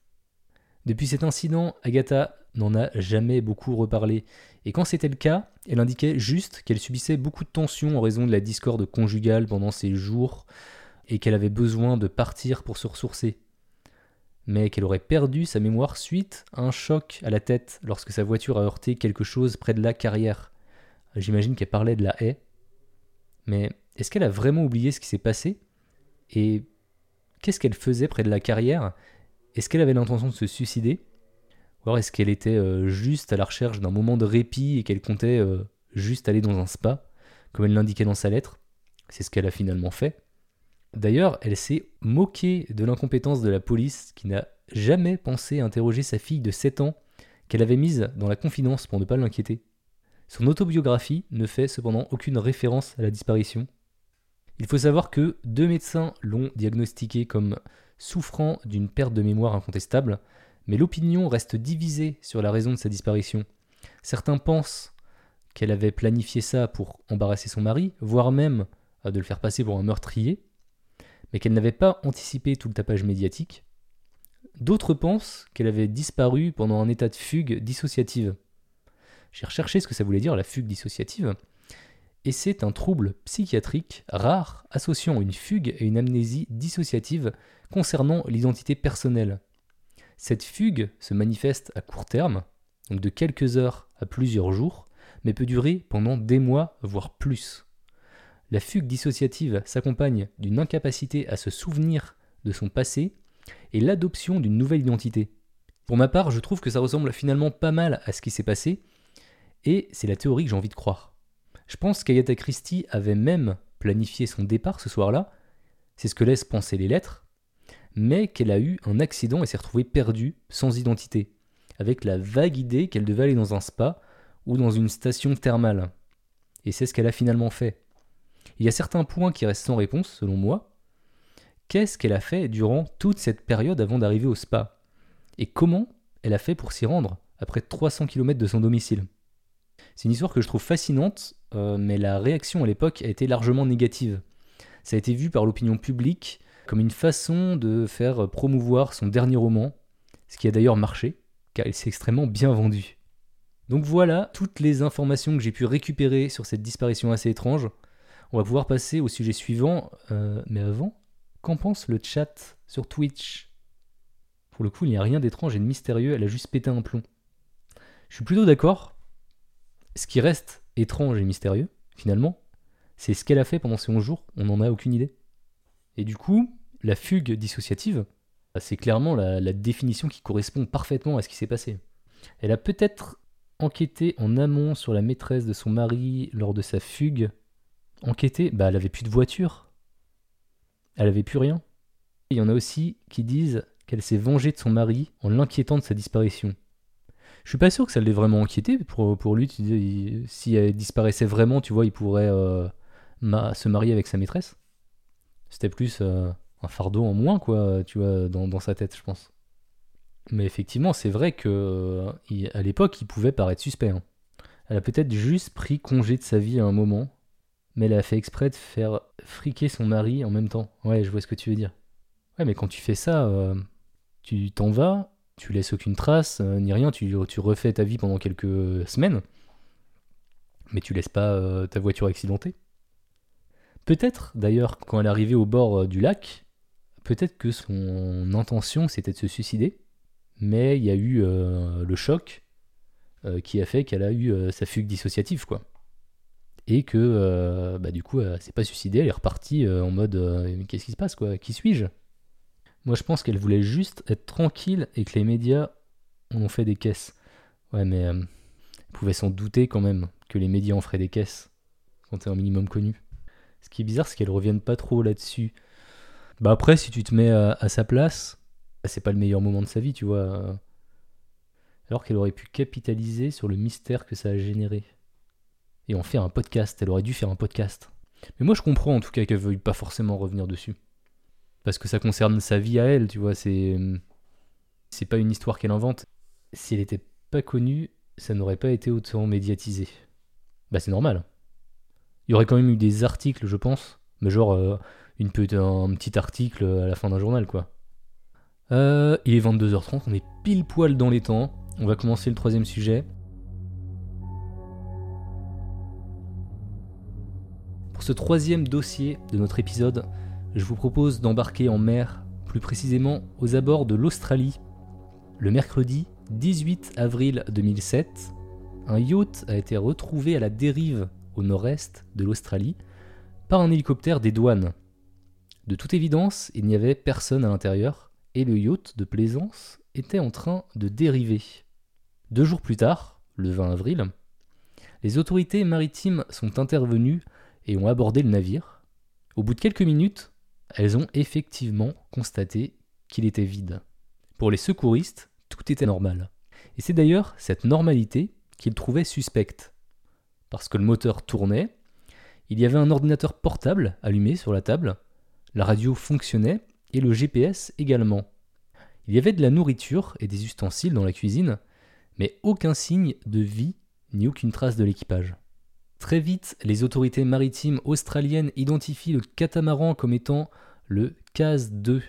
Depuis cet incident, Agatha n'en a jamais beaucoup reparlé, et quand c'était le cas, elle indiquait juste qu'elle subissait beaucoup de tensions en raison de la discorde conjugale pendant ces jours, et qu'elle avait besoin de partir pour se ressourcer mais qu'elle aurait perdu sa mémoire suite à un choc à la tête lorsque sa voiture a heurté quelque chose près de la carrière. J'imagine qu'elle parlait de la haie. Mais est-ce qu'elle a vraiment oublié ce qui s'est passé? Et qu'est-ce qu'elle faisait près de la carrière? Est-ce qu'elle avait l'intention de se suicider? Ou est-ce qu'elle était euh, juste à la recherche d'un moment de répit et qu'elle comptait euh, juste aller dans un spa, comme elle l'indiquait dans sa lettre? C'est ce qu'elle a finalement fait. D'ailleurs, elle s'est moquée de l'incompétence de la police qui n'a jamais pensé interroger sa fille de 7 ans qu'elle avait mise dans la confidence pour ne pas l'inquiéter. Son autobiographie ne fait cependant aucune référence à la disparition. Il faut savoir que deux médecins l'ont diagnostiqué comme souffrant d'une perte de mémoire incontestable, mais l'opinion reste divisée sur la raison de sa disparition. Certains pensent qu'elle avait planifié ça pour embarrasser son mari, voire même de le faire passer pour un meurtrier, mais qu'elle n'avait pas anticipé tout le tapage médiatique. D'autres pensent qu'elle avait disparu pendant un état de fugue dissociative. J'ai recherché ce que ça voulait dire la fugue dissociative, et c'est un trouble psychiatrique rare associant une fugue et une amnésie dissociative concernant l'identité personnelle. Cette fugue se manifeste à court terme, donc de quelques heures à plusieurs jours, mais peut durer pendant des mois, voire plus. La fugue dissociative s'accompagne d'une incapacité à se souvenir de son passé et l'adoption d'une nouvelle identité. Pour ma part, je trouve que ça ressemble finalement pas mal à ce qui s'est passé, et c'est la théorie que j'ai envie de croire. Je pense qu'Agatha Christie avait même planifié son départ ce soir-là, c'est ce que laissent penser les lettres, mais qu'elle a eu un accident et s'est retrouvée perdue, sans identité, avec la vague idée qu'elle devait aller dans un spa ou dans une station thermale. Et c'est ce qu'elle a finalement fait. Il y a certains points qui restent sans réponse, selon moi. Qu'est-ce qu'elle a fait durant toute cette période avant d'arriver au spa? Et comment elle a fait pour s'y rendre, après 300 km de son domicile? C'est une histoire que je trouve fascinante, euh, mais la réaction à l'époque a été largement négative. Ça a été vu par l'opinion publique comme une façon de faire promouvoir son dernier roman, ce qui a d'ailleurs marché, car il s'est extrêmement bien vendu. Donc voilà toutes les informations que j'ai pu récupérer sur cette disparition assez étrange. On va pouvoir passer au sujet suivant, euh, mais avant, qu'en pense le chat sur Twitch? Pour le coup, il n'y a rien d'étrange et de mystérieux, elle a juste pété un plomb. Je suis plutôt d'accord. Ce qui reste étrange et mystérieux, finalement, c'est ce qu'elle a fait pendant ces 11 jours, on n'en a aucune idée. Et du coup, la fugue dissociative, c'est clairement la, la définition qui correspond parfaitement à ce qui s'est passé. Elle a peut-être enquêté en amont sur la maîtresse de son mari lors de sa fugue. Enquêté Bah, elle avait plus de voiture. Elle avait plus rien. Il y en a aussi qui disent qu'elle s'est vengée de son mari en l'inquiétant de sa disparition. Je suis pas sûr que ça l'ait vraiment inquiété. Pour, lui, si elle disparaissait vraiment, tu vois, il pourrait euh, se marier avec sa maîtresse. C'était plus euh, un fardeau en moins, quoi, tu vois, dans, sa tête, je pense. Mais effectivement, c'est vrai que euh, à l'époque, il pouvait paraître suspect. hein. Elle a peut-être juste pris congé de sa vie à un moment, mais elle a fait exprès de faire friquer son mari en même temps. Ouais, je vois ce que tu veux dire. Ouais, mais quand tu fais ça, euh, tu t'en vas, tu laisses aucune trace, euh, ni rien, tu, refais ta vie pendant quelques semaines, mais tu laisses pas euh, ta voiture accidentée. Peut-être, d'ailleurs, quand elle est arrivée au bord du lac, peut-être que son intention c'était de se suicider, mais il y a eu le choc qui a fait qu'elle a eu sa fugue dissociative, quoi. Et que, euh, bah, du coup, elle s'est pas suicidée, elle est repartie euh, en mode euh, Qu'est-ce qui se passe, quoi? Qui suis-je? Moi, je pense qu'elle voulait juste être tranquille et que les médias en ont fait des caisses. Ouais, mais elle pouvait s'en douter quand même que les médias en feraient des caisses quand t'es un minimum connu. Ce qui est bizarre, c'est qu'elle revienne pas trop là-dessus. Bah après, si tu te mets à, à sa place, bah, c'est pas le meilleur moment de sa vie, tu vois. Alors qu'elle aurait pu capitaliser sur le mystère que ça a généré. Et en faire un podcast, elle aurait dû faire un podcast. Mais moi je comprends en tout cas qu'elle veuille pas forcément revenir dessus. Parce que ça concerne sa vie à elle, tu vois, c'est. C'est pas une histoire qu'elle invente. Si elle était pas connue, ça n'aurait pas été autant médiatisé. Bah c'est normal. Il y aurait quand même eu des articles, je pense. Mais genre euh, un petit article à la fin d'un journal, quoi. Euh, il est 22h30, on est pile poil dans les temps. On va commencer le troisième sujet. Pour ce troisième dossier de notre épisode, je vous propose d'embarquer en mer, plus précisément aux abords de l'Australie. Le mercredi 18 avril 2007, un yacht a été retrouvé à la dérive au nord-est de l'Australie par un hélicoptère des douanes. De toute évidence, il n'y avait personne à l'intérieur et le yacht de plaisance était en train de dériver. Deux jours plus tard, le 20 avril, les autorités maritimes sont intervenues et ont abordé le navire. Au bout de quelques minutes, elles ont effectivement constaté qu'il était vide. Pour les secouristes, tout était normal. Et c'est d'ailleurs cette normalité qu'ils trouvaient suspecte. Parce que le moteur tournait, il y avait un ordinateur portable allumé sur la table, la radio fonctionnait et le GPS également. Il y avait de la nourriture et des ustensiles dans la cuisine, mais aucun signe de vie ni aucune trace de l'équipage. Très vite, les autorités maritimes australiennes identifient le catamaran comme étant le CAS 2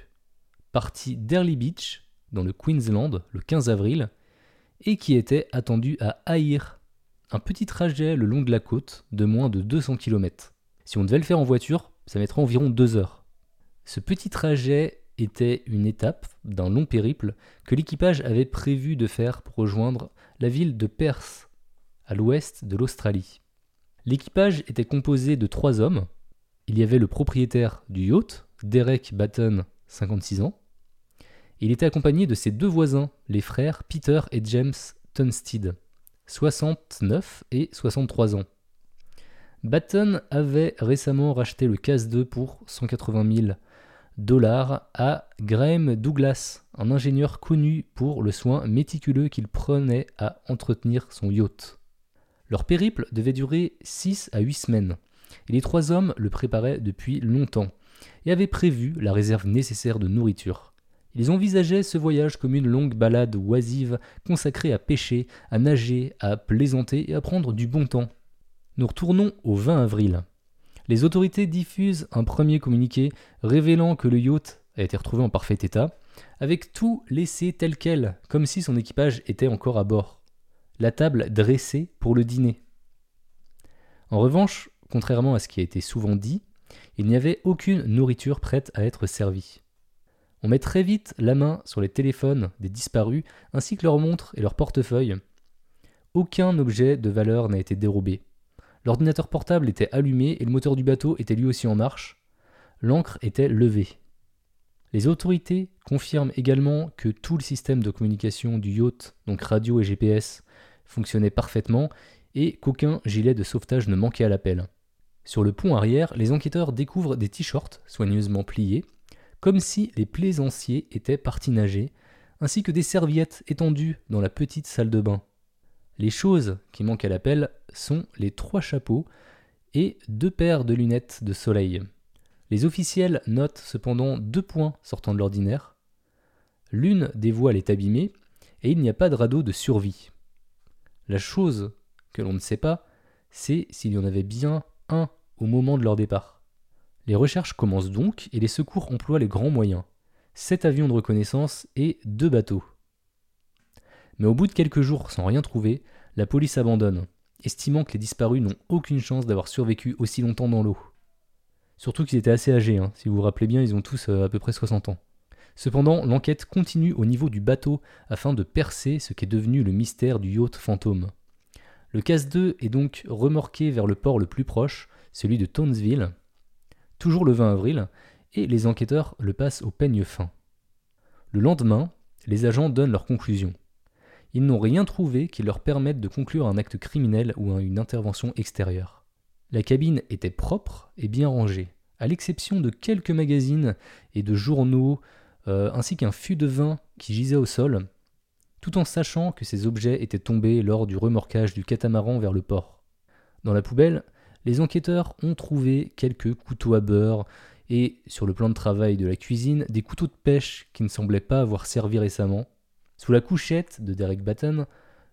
parti d'Early Beach, dans le Queensland, le 15 avril, et qui était attendu à Aïr, un petit trajet le long de la côte de moins de 200 km. Si on devait le faire en voiture, ça mettrait environ deux heures. Ce petit trajet était une étape d'un long périple que l'équipage avait prévu de faire pour rejoindre la ville de Perth, à l'ouest de l'Australie. L'équipage était composé de trois hommes. Il y avait le propriétaire du yacht, Derek Batten, 56 ans. Il était accompagné de ses deux voisins, les frères Peter et James Tunstead, 69 et 63 ans. Batten avait récemment racheté le CAS-2 pour 180 000 dollars à Graham Douglas, un ingénieur connu pour le soin méticuleux qu'il prenait à entretenir son yacht. Leur périple devait durer 6 à 8 semaines, et les trois hommes le préparaient depuis longtemps, et avaient prévu la réserve nécessaire de nourriture. Ils envisageaient ce voyage comme une longue balade oisive consacrée à pêcher, à nager, à plaisanter et à prendre du bon temps. Nous retournons au 20 avril. Les autorités diffusent un premier communiqué révélant que le yacht a été retrouvé en parfait état, avec tout laissé tel quel, comme si son équipage était encore à bord. La table dressée pour le dîner. En revanche, contrairement à ce qui a été souvent dit, il n'y avait aucune nourriture prête à être servie. On met très vite la main sur les téléphones des disparus, ainsi que leurs montres et leurs portefeuilles. Aucun objet de valeur n'a été dérobé. L'ordinateur portable était allumé et le moteur du bateau était lui aussi en marche. L'encre était levée. Les autorités confirment également que tout le système de communication du yacht, donc radio et GPS, fonctionnait parfaitement et qu'aucun gilet de sauvetage ne manquait à l'appel. Sur le pont arrière, les enquêteurs découvrent des t-shirts soigneusement pliés, comme si les plaisanciers étaient partis nager, ainsi que des serviettes étendues dans la petite salle de bain. Les choses qui manquent à l'appel sont les trois chapeaux et deux paires de lunettes de soleil. Les officiels notent cependant deux points sortant de l'ordinaire. L'une des voiles est abîmée et il n'y a pas de radeau de survie. La chose que l'on ne sait pas, c'est s'il y en avait bien un au moment de leur départ. Les recherches commencent donc et les secours emploient les grands moyens. Sept avions de reconnaissance et deux bateaux. Mais au bout de quelques jours sans rien trouver, la police abandonne, estimant que les disparus n'ont aucune chance d'avoir survécu aussi longtemps dans l'eau. Surtout qu'ils étaient assez âgés, hein. si vous vous rappelez bien, ils ont tous euh, à peu près 60 ans. Cependant, l'enquête continue au niveau du bateau afin de percer ce qui est devenu le mystère du yacht fantôme. Le CAS-2 est donc remorqué vers le port le plus proche, celui de Townsville, toujours le 20 avril, et les enquêteurs le passent au peigne fin. Le lendemain, les agents donnent leur conclusion. Ils n'ont rien trouvé qui leur permette de conclure un acte criminel ou une intervention extérieure. La cabine était propre et bien rangée, à l'exception de quelques magazines et de journaux, euh, ainsi qu'un fût de vin qui gisait au sol, tout en sachant que ces objets étaient tombés lors du remorquage du catamaran vers le port. Dans la poubelle, les enquêteurs ont trouvé quelques couteaux à beurre et, sur le plan de travail de la cuisine, des couteaux de pêche qui ne semblaient pas avoir servi récemment. Sous la couchette de Derek Batten,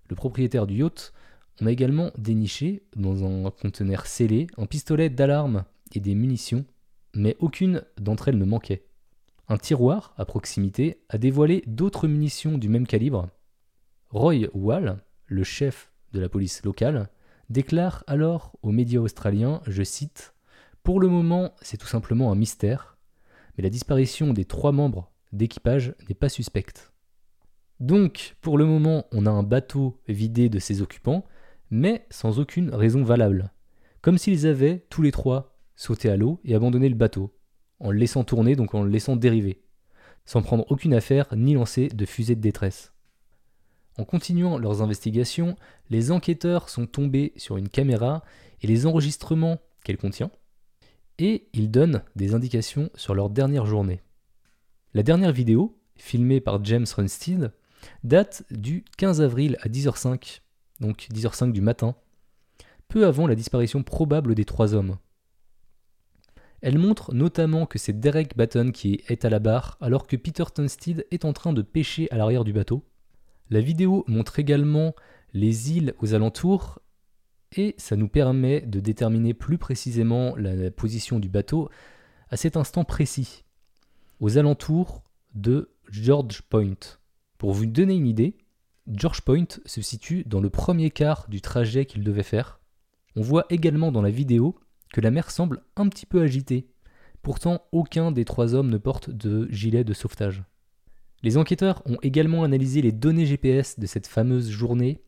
le propriétaire du yacht, on a également déniché, dans un conteneur scellé, un pistolet d'alarme et des munitions, mais aucune d'entre elles ne manquait. Un tiroir, à proximité, a dévoilé d'autres munitions du même calibre. Roy Wall, le chef de la police locale, déclare alors aux médias australiens, je cite, Pour le moment, c'est tout simplement un mystère, mais la disparition des trois membres d'équipage n'est pas suspecte. Donc, pour le moment, on a un bateau vidé de ses occupants, mais sans aucune raison valable. Comme s'ils avaient, tous les trois, sauté à l'eau et abandonné le bateau, en le laissant tourner, donc en le laissant dériver, sans prendre aucune affaire ni lancer de fusée de détresse. En continuant leurs investigations, les enquêteurs sont tombés sur une caméra et les enregistrements qu'elle contient, et ils donnent des indications sur leur dernière journée. La dernière vidéo, filmée par James Runstead, date du 15 avril à 10h05, donc 10h05 du matin, peu avant la disparition probable des trois hommes. Elle montre notamment que c'est Derek Batten qui est à la barre alors que Peter Tunstead est en train de pêcher à l'arrière du bateau. La vidéo montre également les îles aux alentours et ça nous permet de déterminer plus précisément la position du bateau à cet instant précis. aux alentours de George Point. Pour vous donner une idée, George Point se situe dans le premier quart du trajet qu'il devait faire. On voit également dans la vidéo que la mer semble un petit peu agitée. Pourtant, aucun des trois hommes ne porte de gilet de sauvetage. Les enquêteurs ont également analysé les données GPS de cette fameuse journée.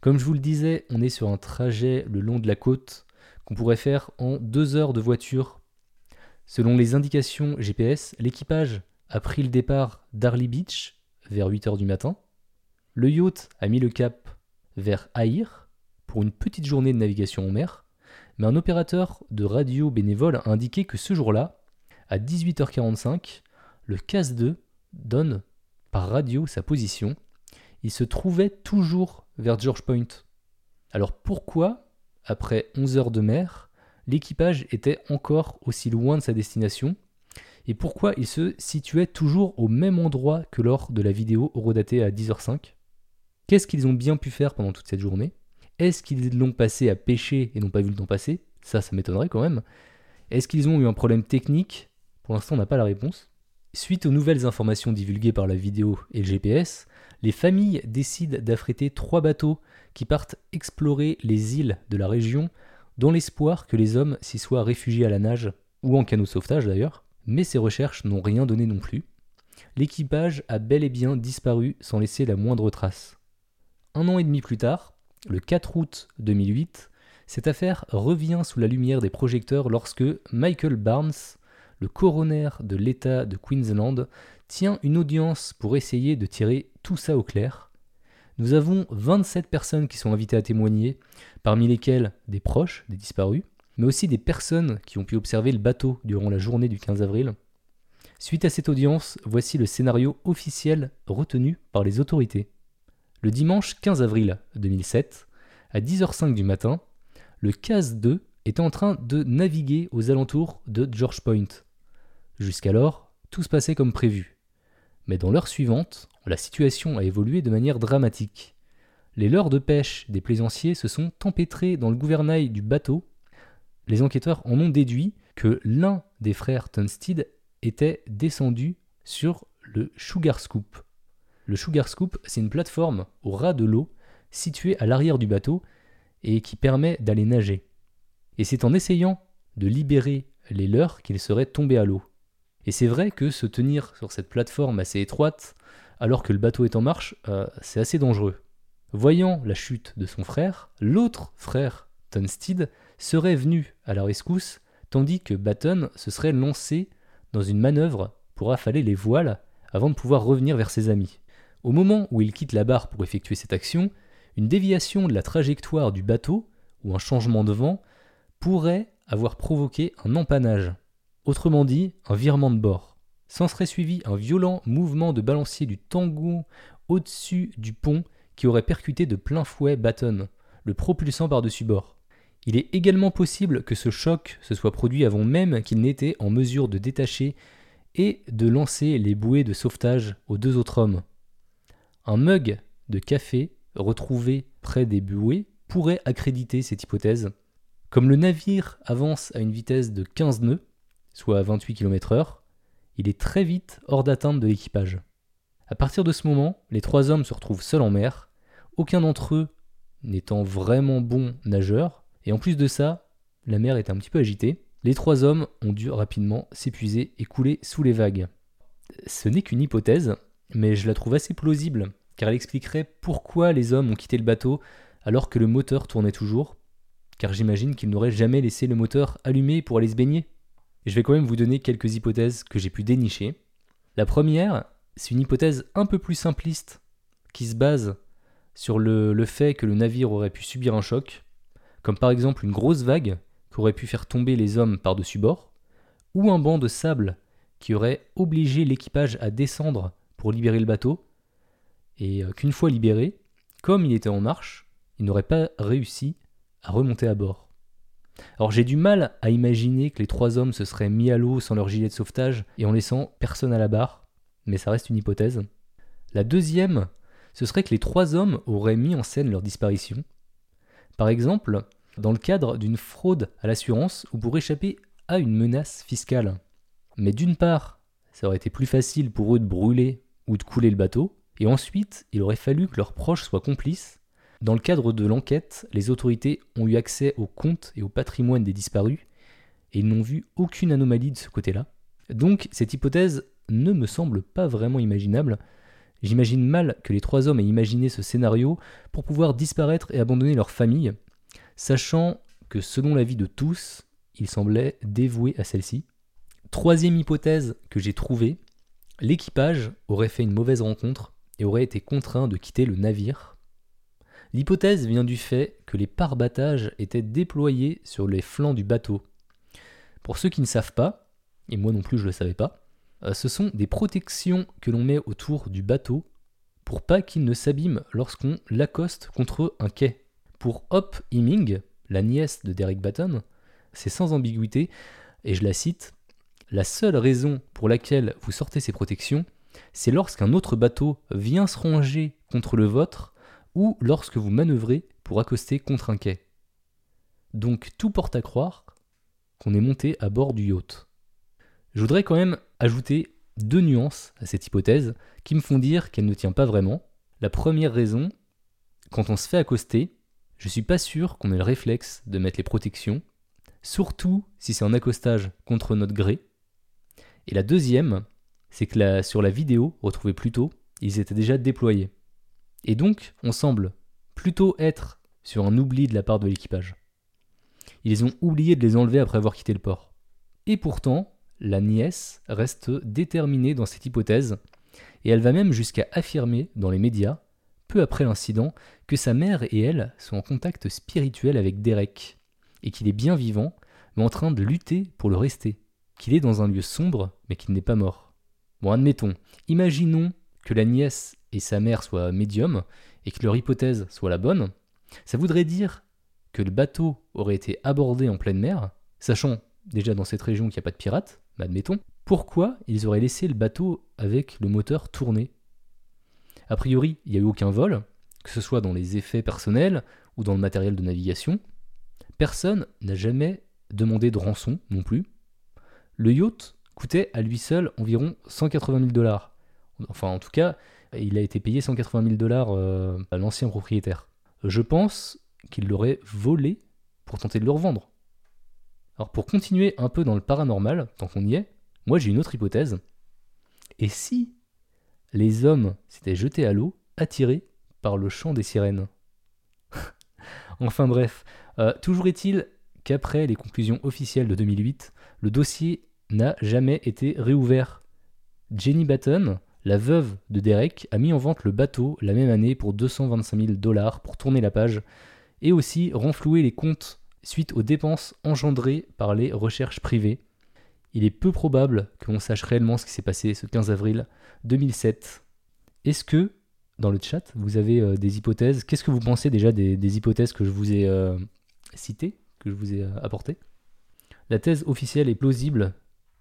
Comme je vous le disais, on est sur un trajet le long de la côte qu'on pourrait faire en deux heures de voiture. Selon les indications GPS, l'équipage a pris le départ d'Arly Beach vers 8 heures du matin. Le yacht a mis le cap vers Aïr pour une petite journée de navigation en mer, mais un opérateur de radio bénévole a indiqué que ce jour-là, à 18h45, le CAS-2 donne par radio sa position. Il se trouvait toujours vers George Point. Alors pourquoi, après 11 heures de mer, l'équipage était encore aussi loin de sa destination? Et pourquoi il se situait toujours au même endroit que lors de la vidéo horodatée à 10h05 Qu'est-ce qu'ils ont bien pu faire pendant toute cette journée? Est-ce qu'ils l'ont passé à pêcher et n'ont pas vu le temps passer? Ça, ça m'étonnerait quand même. Est-ce qu'ils ont eu un problème technique? Pour l'instant, on n'a pas la réponse. Suite aux nouvelles informations divulguées par la vidéo et le GPS, les familles décident d'affréter trois bateaux qui partent explorer les îles de la région dans l'espoir que les hommes s'y soient réfugiés à la nage, ou en canot sauvetage d'ailleurs, mais ces recherches n'ont rien donné non plus. L'équipage a bel et bien disparu sans laisser la moindre trace un an et demi plus tard, le 4 août 2008, cette affaire revient sous la lumière des projecteurs lorsque Michael Barnes, le coroner de l'État de Queensland, tient une audience pour essayer de tirer tout ça au clair. Nous avons 27 personnes qui sont invitées à témoigner, parmi lesquelles des proches des disparus, mais aussi des personnes qui ont pu observer le bateau durant la journée du 15 avril. Suite à cette audience, voici le scénario officiel retenu par les autorités. Le dimanche 15 avril 2007, à 10h05 du matin, le CAS-2 était en train de naviguer aux alentours de George Point. Jusqu'alors, tout se passait comme prévu. Mais dans l'heure suivante, la situation a évolué de manière dramatique. Les leurres de pêche des plaisanciers se sont empêtrés dans le gouvernail du bateau. Les enquêteurs en ont déduit que l'un des frères Tunstead était descendu sur le Sugar Scoop, le Sugar Scoop, c'est une plateforme au ras de l'eau située à l'arrière du bateau et qui permet d'aller nager. Et c'est en essayant de libérer les leurs qu'il serait tombé à l'eau. Et c'est vrai que se tenir sur cette plateforme assez étroite alors que le bateau est en marche, euh, c'est assez dangereux. Voyant la chute de son frère, l'autre frère, Tunstead, serait venu à la rescousse, tandis que Batten se serait lancé dans une manœuvre pour affaler les voiles avant de pouvoir revenir vers ses amis. Au moment où il quitte la barre pour effectuer cette action, une déviation de la trajectoire du bateau, ou un changement de vent, pourrait avoir provoqué un empannage, autrement dit un virement de bord. S'en serait suivi un violent mouvement de balancier du tango au-dessus du pont qui aurait percuté de plein fouet Baton, le propulsant par-dessus bord. Il est également possible que ce choc se soit produit avant même qu'il n'était en mesure de détacher et de lancer les bouées de sauvetage aux deux autres hommes. Un mug de café retrouvé près des buées pourrait accréditer cette hypothèse. Comme le navire avance à une vitesse de 15 nœuds, soit 28 km/h, il est très vite hors d'atteinte de l'équipage. À partir de ce moment, les trois hommes se retrouvent seuls en mer, aucun d'entre eux n'étant vraiment bon nageur, et en plus de ça, la mer est un petit peu agitée. Les trois hommes ont dû rapidement s'épuiser et couler sous les vagues. Ce n'est qu'une hypothèse, mais je la trouve assez plausible, car elle expliquerait pourquoi les hommes ont quitté le bateau alors que le moteur tournait toujours, car j'imagine qu'ils n'auraient jamais laissé le moteur allumé pour aller se baigner. je vais quand même vous donner quelques hypothèses que j'ai pu dénicher. La première, c'est une hypothèse un peu plus simpliste, qui se base sur le, le fait que le navire aurait pu subir un choc, comme par exemple une grosse vague qui aurait pu faire tomber les hommes par-dessus bord, ou un banc de sable qui aurait obligé l'équipage à descendre pour libérer le bateau, et euh, qu'une fois libéré, comme il était en marche, il n'aurait pas réussi à remonter à bord. Alors j'ai du mal à imaginer que les trois hommes se seraient mis à l'eau sans leur gilet de sauvetage et en laissant personne à la barre, mais ça reste une hypothèse. La deuxième, ce serait que les trois hommes auraient mis en scène leur disparition. Par exemple, dans le cadre d'une fraude à l'assurance ou pour échapper à une menace fiscale. Mais d'une part, ça aurait été plus facile pour eux de brûler ou de couler le bateau, et ensuite il aurait fallu que leurs proches soient complices. Dans le cadre de l'enquête, les autorités ont eu accès aux comptes et au patrimoine des disparus, et ils n'ont vu aucune anomalie de ce côté-là. Donc cette hypothèse ne me semble pas vraiment imaginable. J'imagine mal que les trois hommes aient imaginé ce scénario pour pouvoir disparaître et abandonner leur famille, sachant que selon l'avis de tous, ils semblaient dévoués à celle-ci. Troisième hypothèse que j'ai trouvée, l'équipage aurait fait une mauvaise rencontre et aurait été contraint de quitter le navire. L'hypothèse vient du fait que les pare-battages étaient déployés sur les flancs du bateau. Pour ceux qui ne savent pas, et moi non plus je ne le savais pas, euh, ce sont des protections que l'on met autour du bateau pour pas qu'il ne s'abîme lorsqu'on l'accoste contre un quai. Pour Hop Heming, la nièce de Derek Batten, c'est sans ambiguïté, et je la cite, La seule raison pour laquelle vous sortez ces protections, c'est lorsqu'un autre bateau vient se ranger contre le vôtre ou lorsque vous manœuvrez pour accoster contre un quai. Donc tout porte à croire qu'on est monté à bord du yacht. Je voudrais quand même ajouter deux nuances à cette hypothèse qui me font dire qu'elle ne tient pas vraiment. La première raison, quand on se fait accoster, je suis pas sûr qu'on ait le réflexe de mettre les protections, surtout si c'est un accostage contre notre gré. Et la deuxième, c'est que sur la vidéo retrouvée plus tôt, ils étaient déjà déployés. Et donc, on semble plutôt être sur un oubli de la part de l'équipage. Ils ont oublié de les enlever après avoir quitté le port. Et pourtant, la nièce reste déterminée dans cette hypothèse, et elle va même jusqu'à affirmer dans les médias, peu après l'incident, que sa mère et elle sont en contact spirituel avec Derek, et qu'il est bien vivant, mais en train de lutter pour le rester, qu'il est dans un lieu sombre, mais qu'il n'est pas mort. Bon, admettons, imaginons que la nièce et sa mère soient médiums, et que leur hypothèse soit la bonne, ça voudrait dire que le bateau aurait été abordé en pleine mer, sachant déjà dans cette région qu'il n'y a pas de pirates, admettons, pourquoi ils auraient laissé le bateau avec le moteur tourné A priori, il n'y a eu aucun vol, que ce soit dans les effets personnels ou dans le matériel de navigation. Personne n'a jamais demandé de rançon non plus. Le yacht coûtait à lui seul environ 180 000 dollars. Enfin, en tout cas, il a été payé 180 000 dollars euh, à l'ancien propriétaire. Je pense qu'il l'aurait volé pour tenter de le revendre. Alors pour continuer un peu dans le paranormal, tant qu'on y est, moi j'ai une autre hypothèse. Et si les hommes s'étaient jetés à l'eau, attirés par le chant des sirènes Enfin bref, euh, toujours est-il qu'après les conclusions officielles de 2008, le dossier n'a jamais été réouvert. Jenny Batten, la veuve de Derek, a mis en vente le bateau la même année pour 225 000 dollars pour tourner la page et aussi renflouer les comptes suite aux dépenses engendrées par les recherches privées. Il est peu probable que l'on sache réellement ce qui s'est passé ce 15 avril 2007. Est-ce que, dans le chat, vous avez euh, des hypothèses? Qu'est-ce que vous pensez déjà des, hypothèses que je vous ai euh, citées, que je vous ai euh, apportées? La thèse officielle est plausible,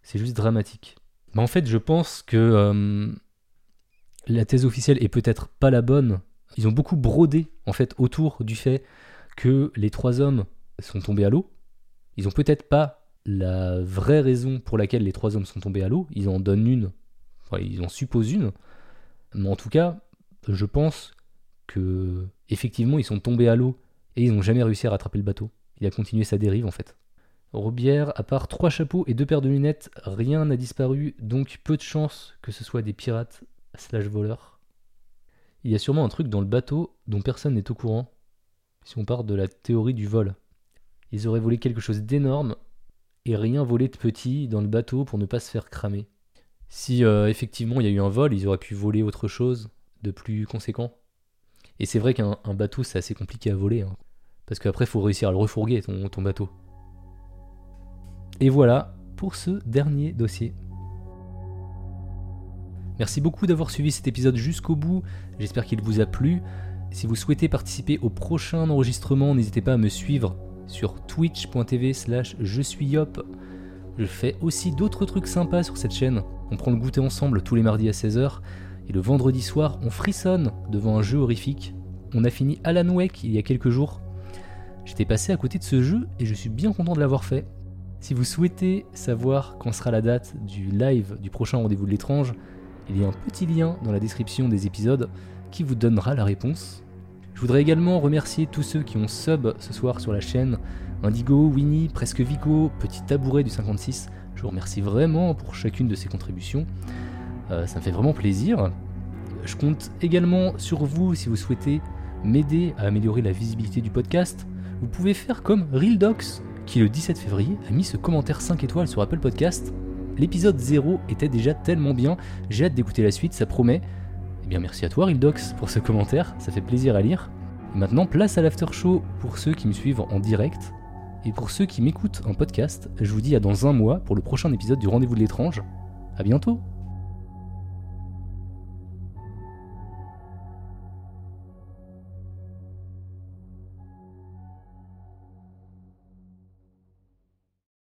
c'est juste dramatique. Mais en fait, je pense que la thèse officielle est peut-être pas la bonne. Ils ont beaucoup brodé en fait autour du fait que les trois hommes sont tombés à l'eau. Ils ont peut-être pas la vraie raison pour laquelle les trois hommes sont tombés à l'eau. Ils en donnent une, enfin, ils en supposent une. Mais en tout cas, je pense que effectivement ils sont tombés à l'eau et ils n'ont jamais réussi à rattraper le bateau. Il a continué sa dérive en fait. Robière, à part trois chapeaux et deux paires de lunettes, rien n'a disparu, donc peu de chance que ce soit des pirates slash voleurs. Il y a sûrement un truc dans le bateau dont personne n'est au courant, si on part de la théorie du vol. Ils auraient volé quelque chose d'énorme et rien volé de petit dans le bateau pour ne pas se faire cramer. Si euh, effectivement il y a eu un vol, ils auraient pu voler autre chose de plus conséquent. Et c'est vrai qu'un bateau c'est assez compliqué à voler, hein. parce qu'après faut réussir à le refourguer ton bateau. Et voilà pour ce dernier dossier. Merci beaucoup d'avoir suivi cet épisode jusqu'au bout, j'espère qu'il vous a plu. Si vous souhaitez participer au prochain enregistrement, n'hésitez pas à me suivre sur twitch.tv slash je suis yop. Je fais aussi d'autres trucs sympas sur cette chaîne. On prend le goûter ensemble tous les mardis à 16h. Et le vendredi soir, on frissonne devant un jeu horrifique. On a fini Alan Wake il y a quelques jours. J'étais passé à côté de ce jeu et je suis bien content de l'avoir fait. Si vous souhaitez savoir quand sera la date du live du prochain rendez-vous de l'étrange, il y a un petit lien dans la description des épisodes qui vous donnera la réponse. Je voudrais également remercier tous ceux qui ont sub ce soir sur la chaîne. Indigo, Winnie, Presque Vico, Petit Tabouret du 56. Je vous remercie vraiment pour chacune de ces contributions. Euh, ça me fait vraiment plaisir. Je compte également sur vous si vous souhaitez m'aider à améliorer la visibilité du podcast. Vous pouvez faire comme Real Docs qui le 17 février a mis ce commentaire 5 étoiles sur Apple Podcast. L'épisode 0 était déjà tellement bien, j'ai hâte d'écouter la suite, ça promet. Eh bien merci à toi Rildox pour ce commentaire, ça fait plaisir à lire. Maintenant place à l'after show pour ceux qui me suivent en direct. Et pour ceux qui m'écoutent en podcast, je vous dis à dans un mois pour le prochain épisode du Rendez-vous de l'étrange. A bientôt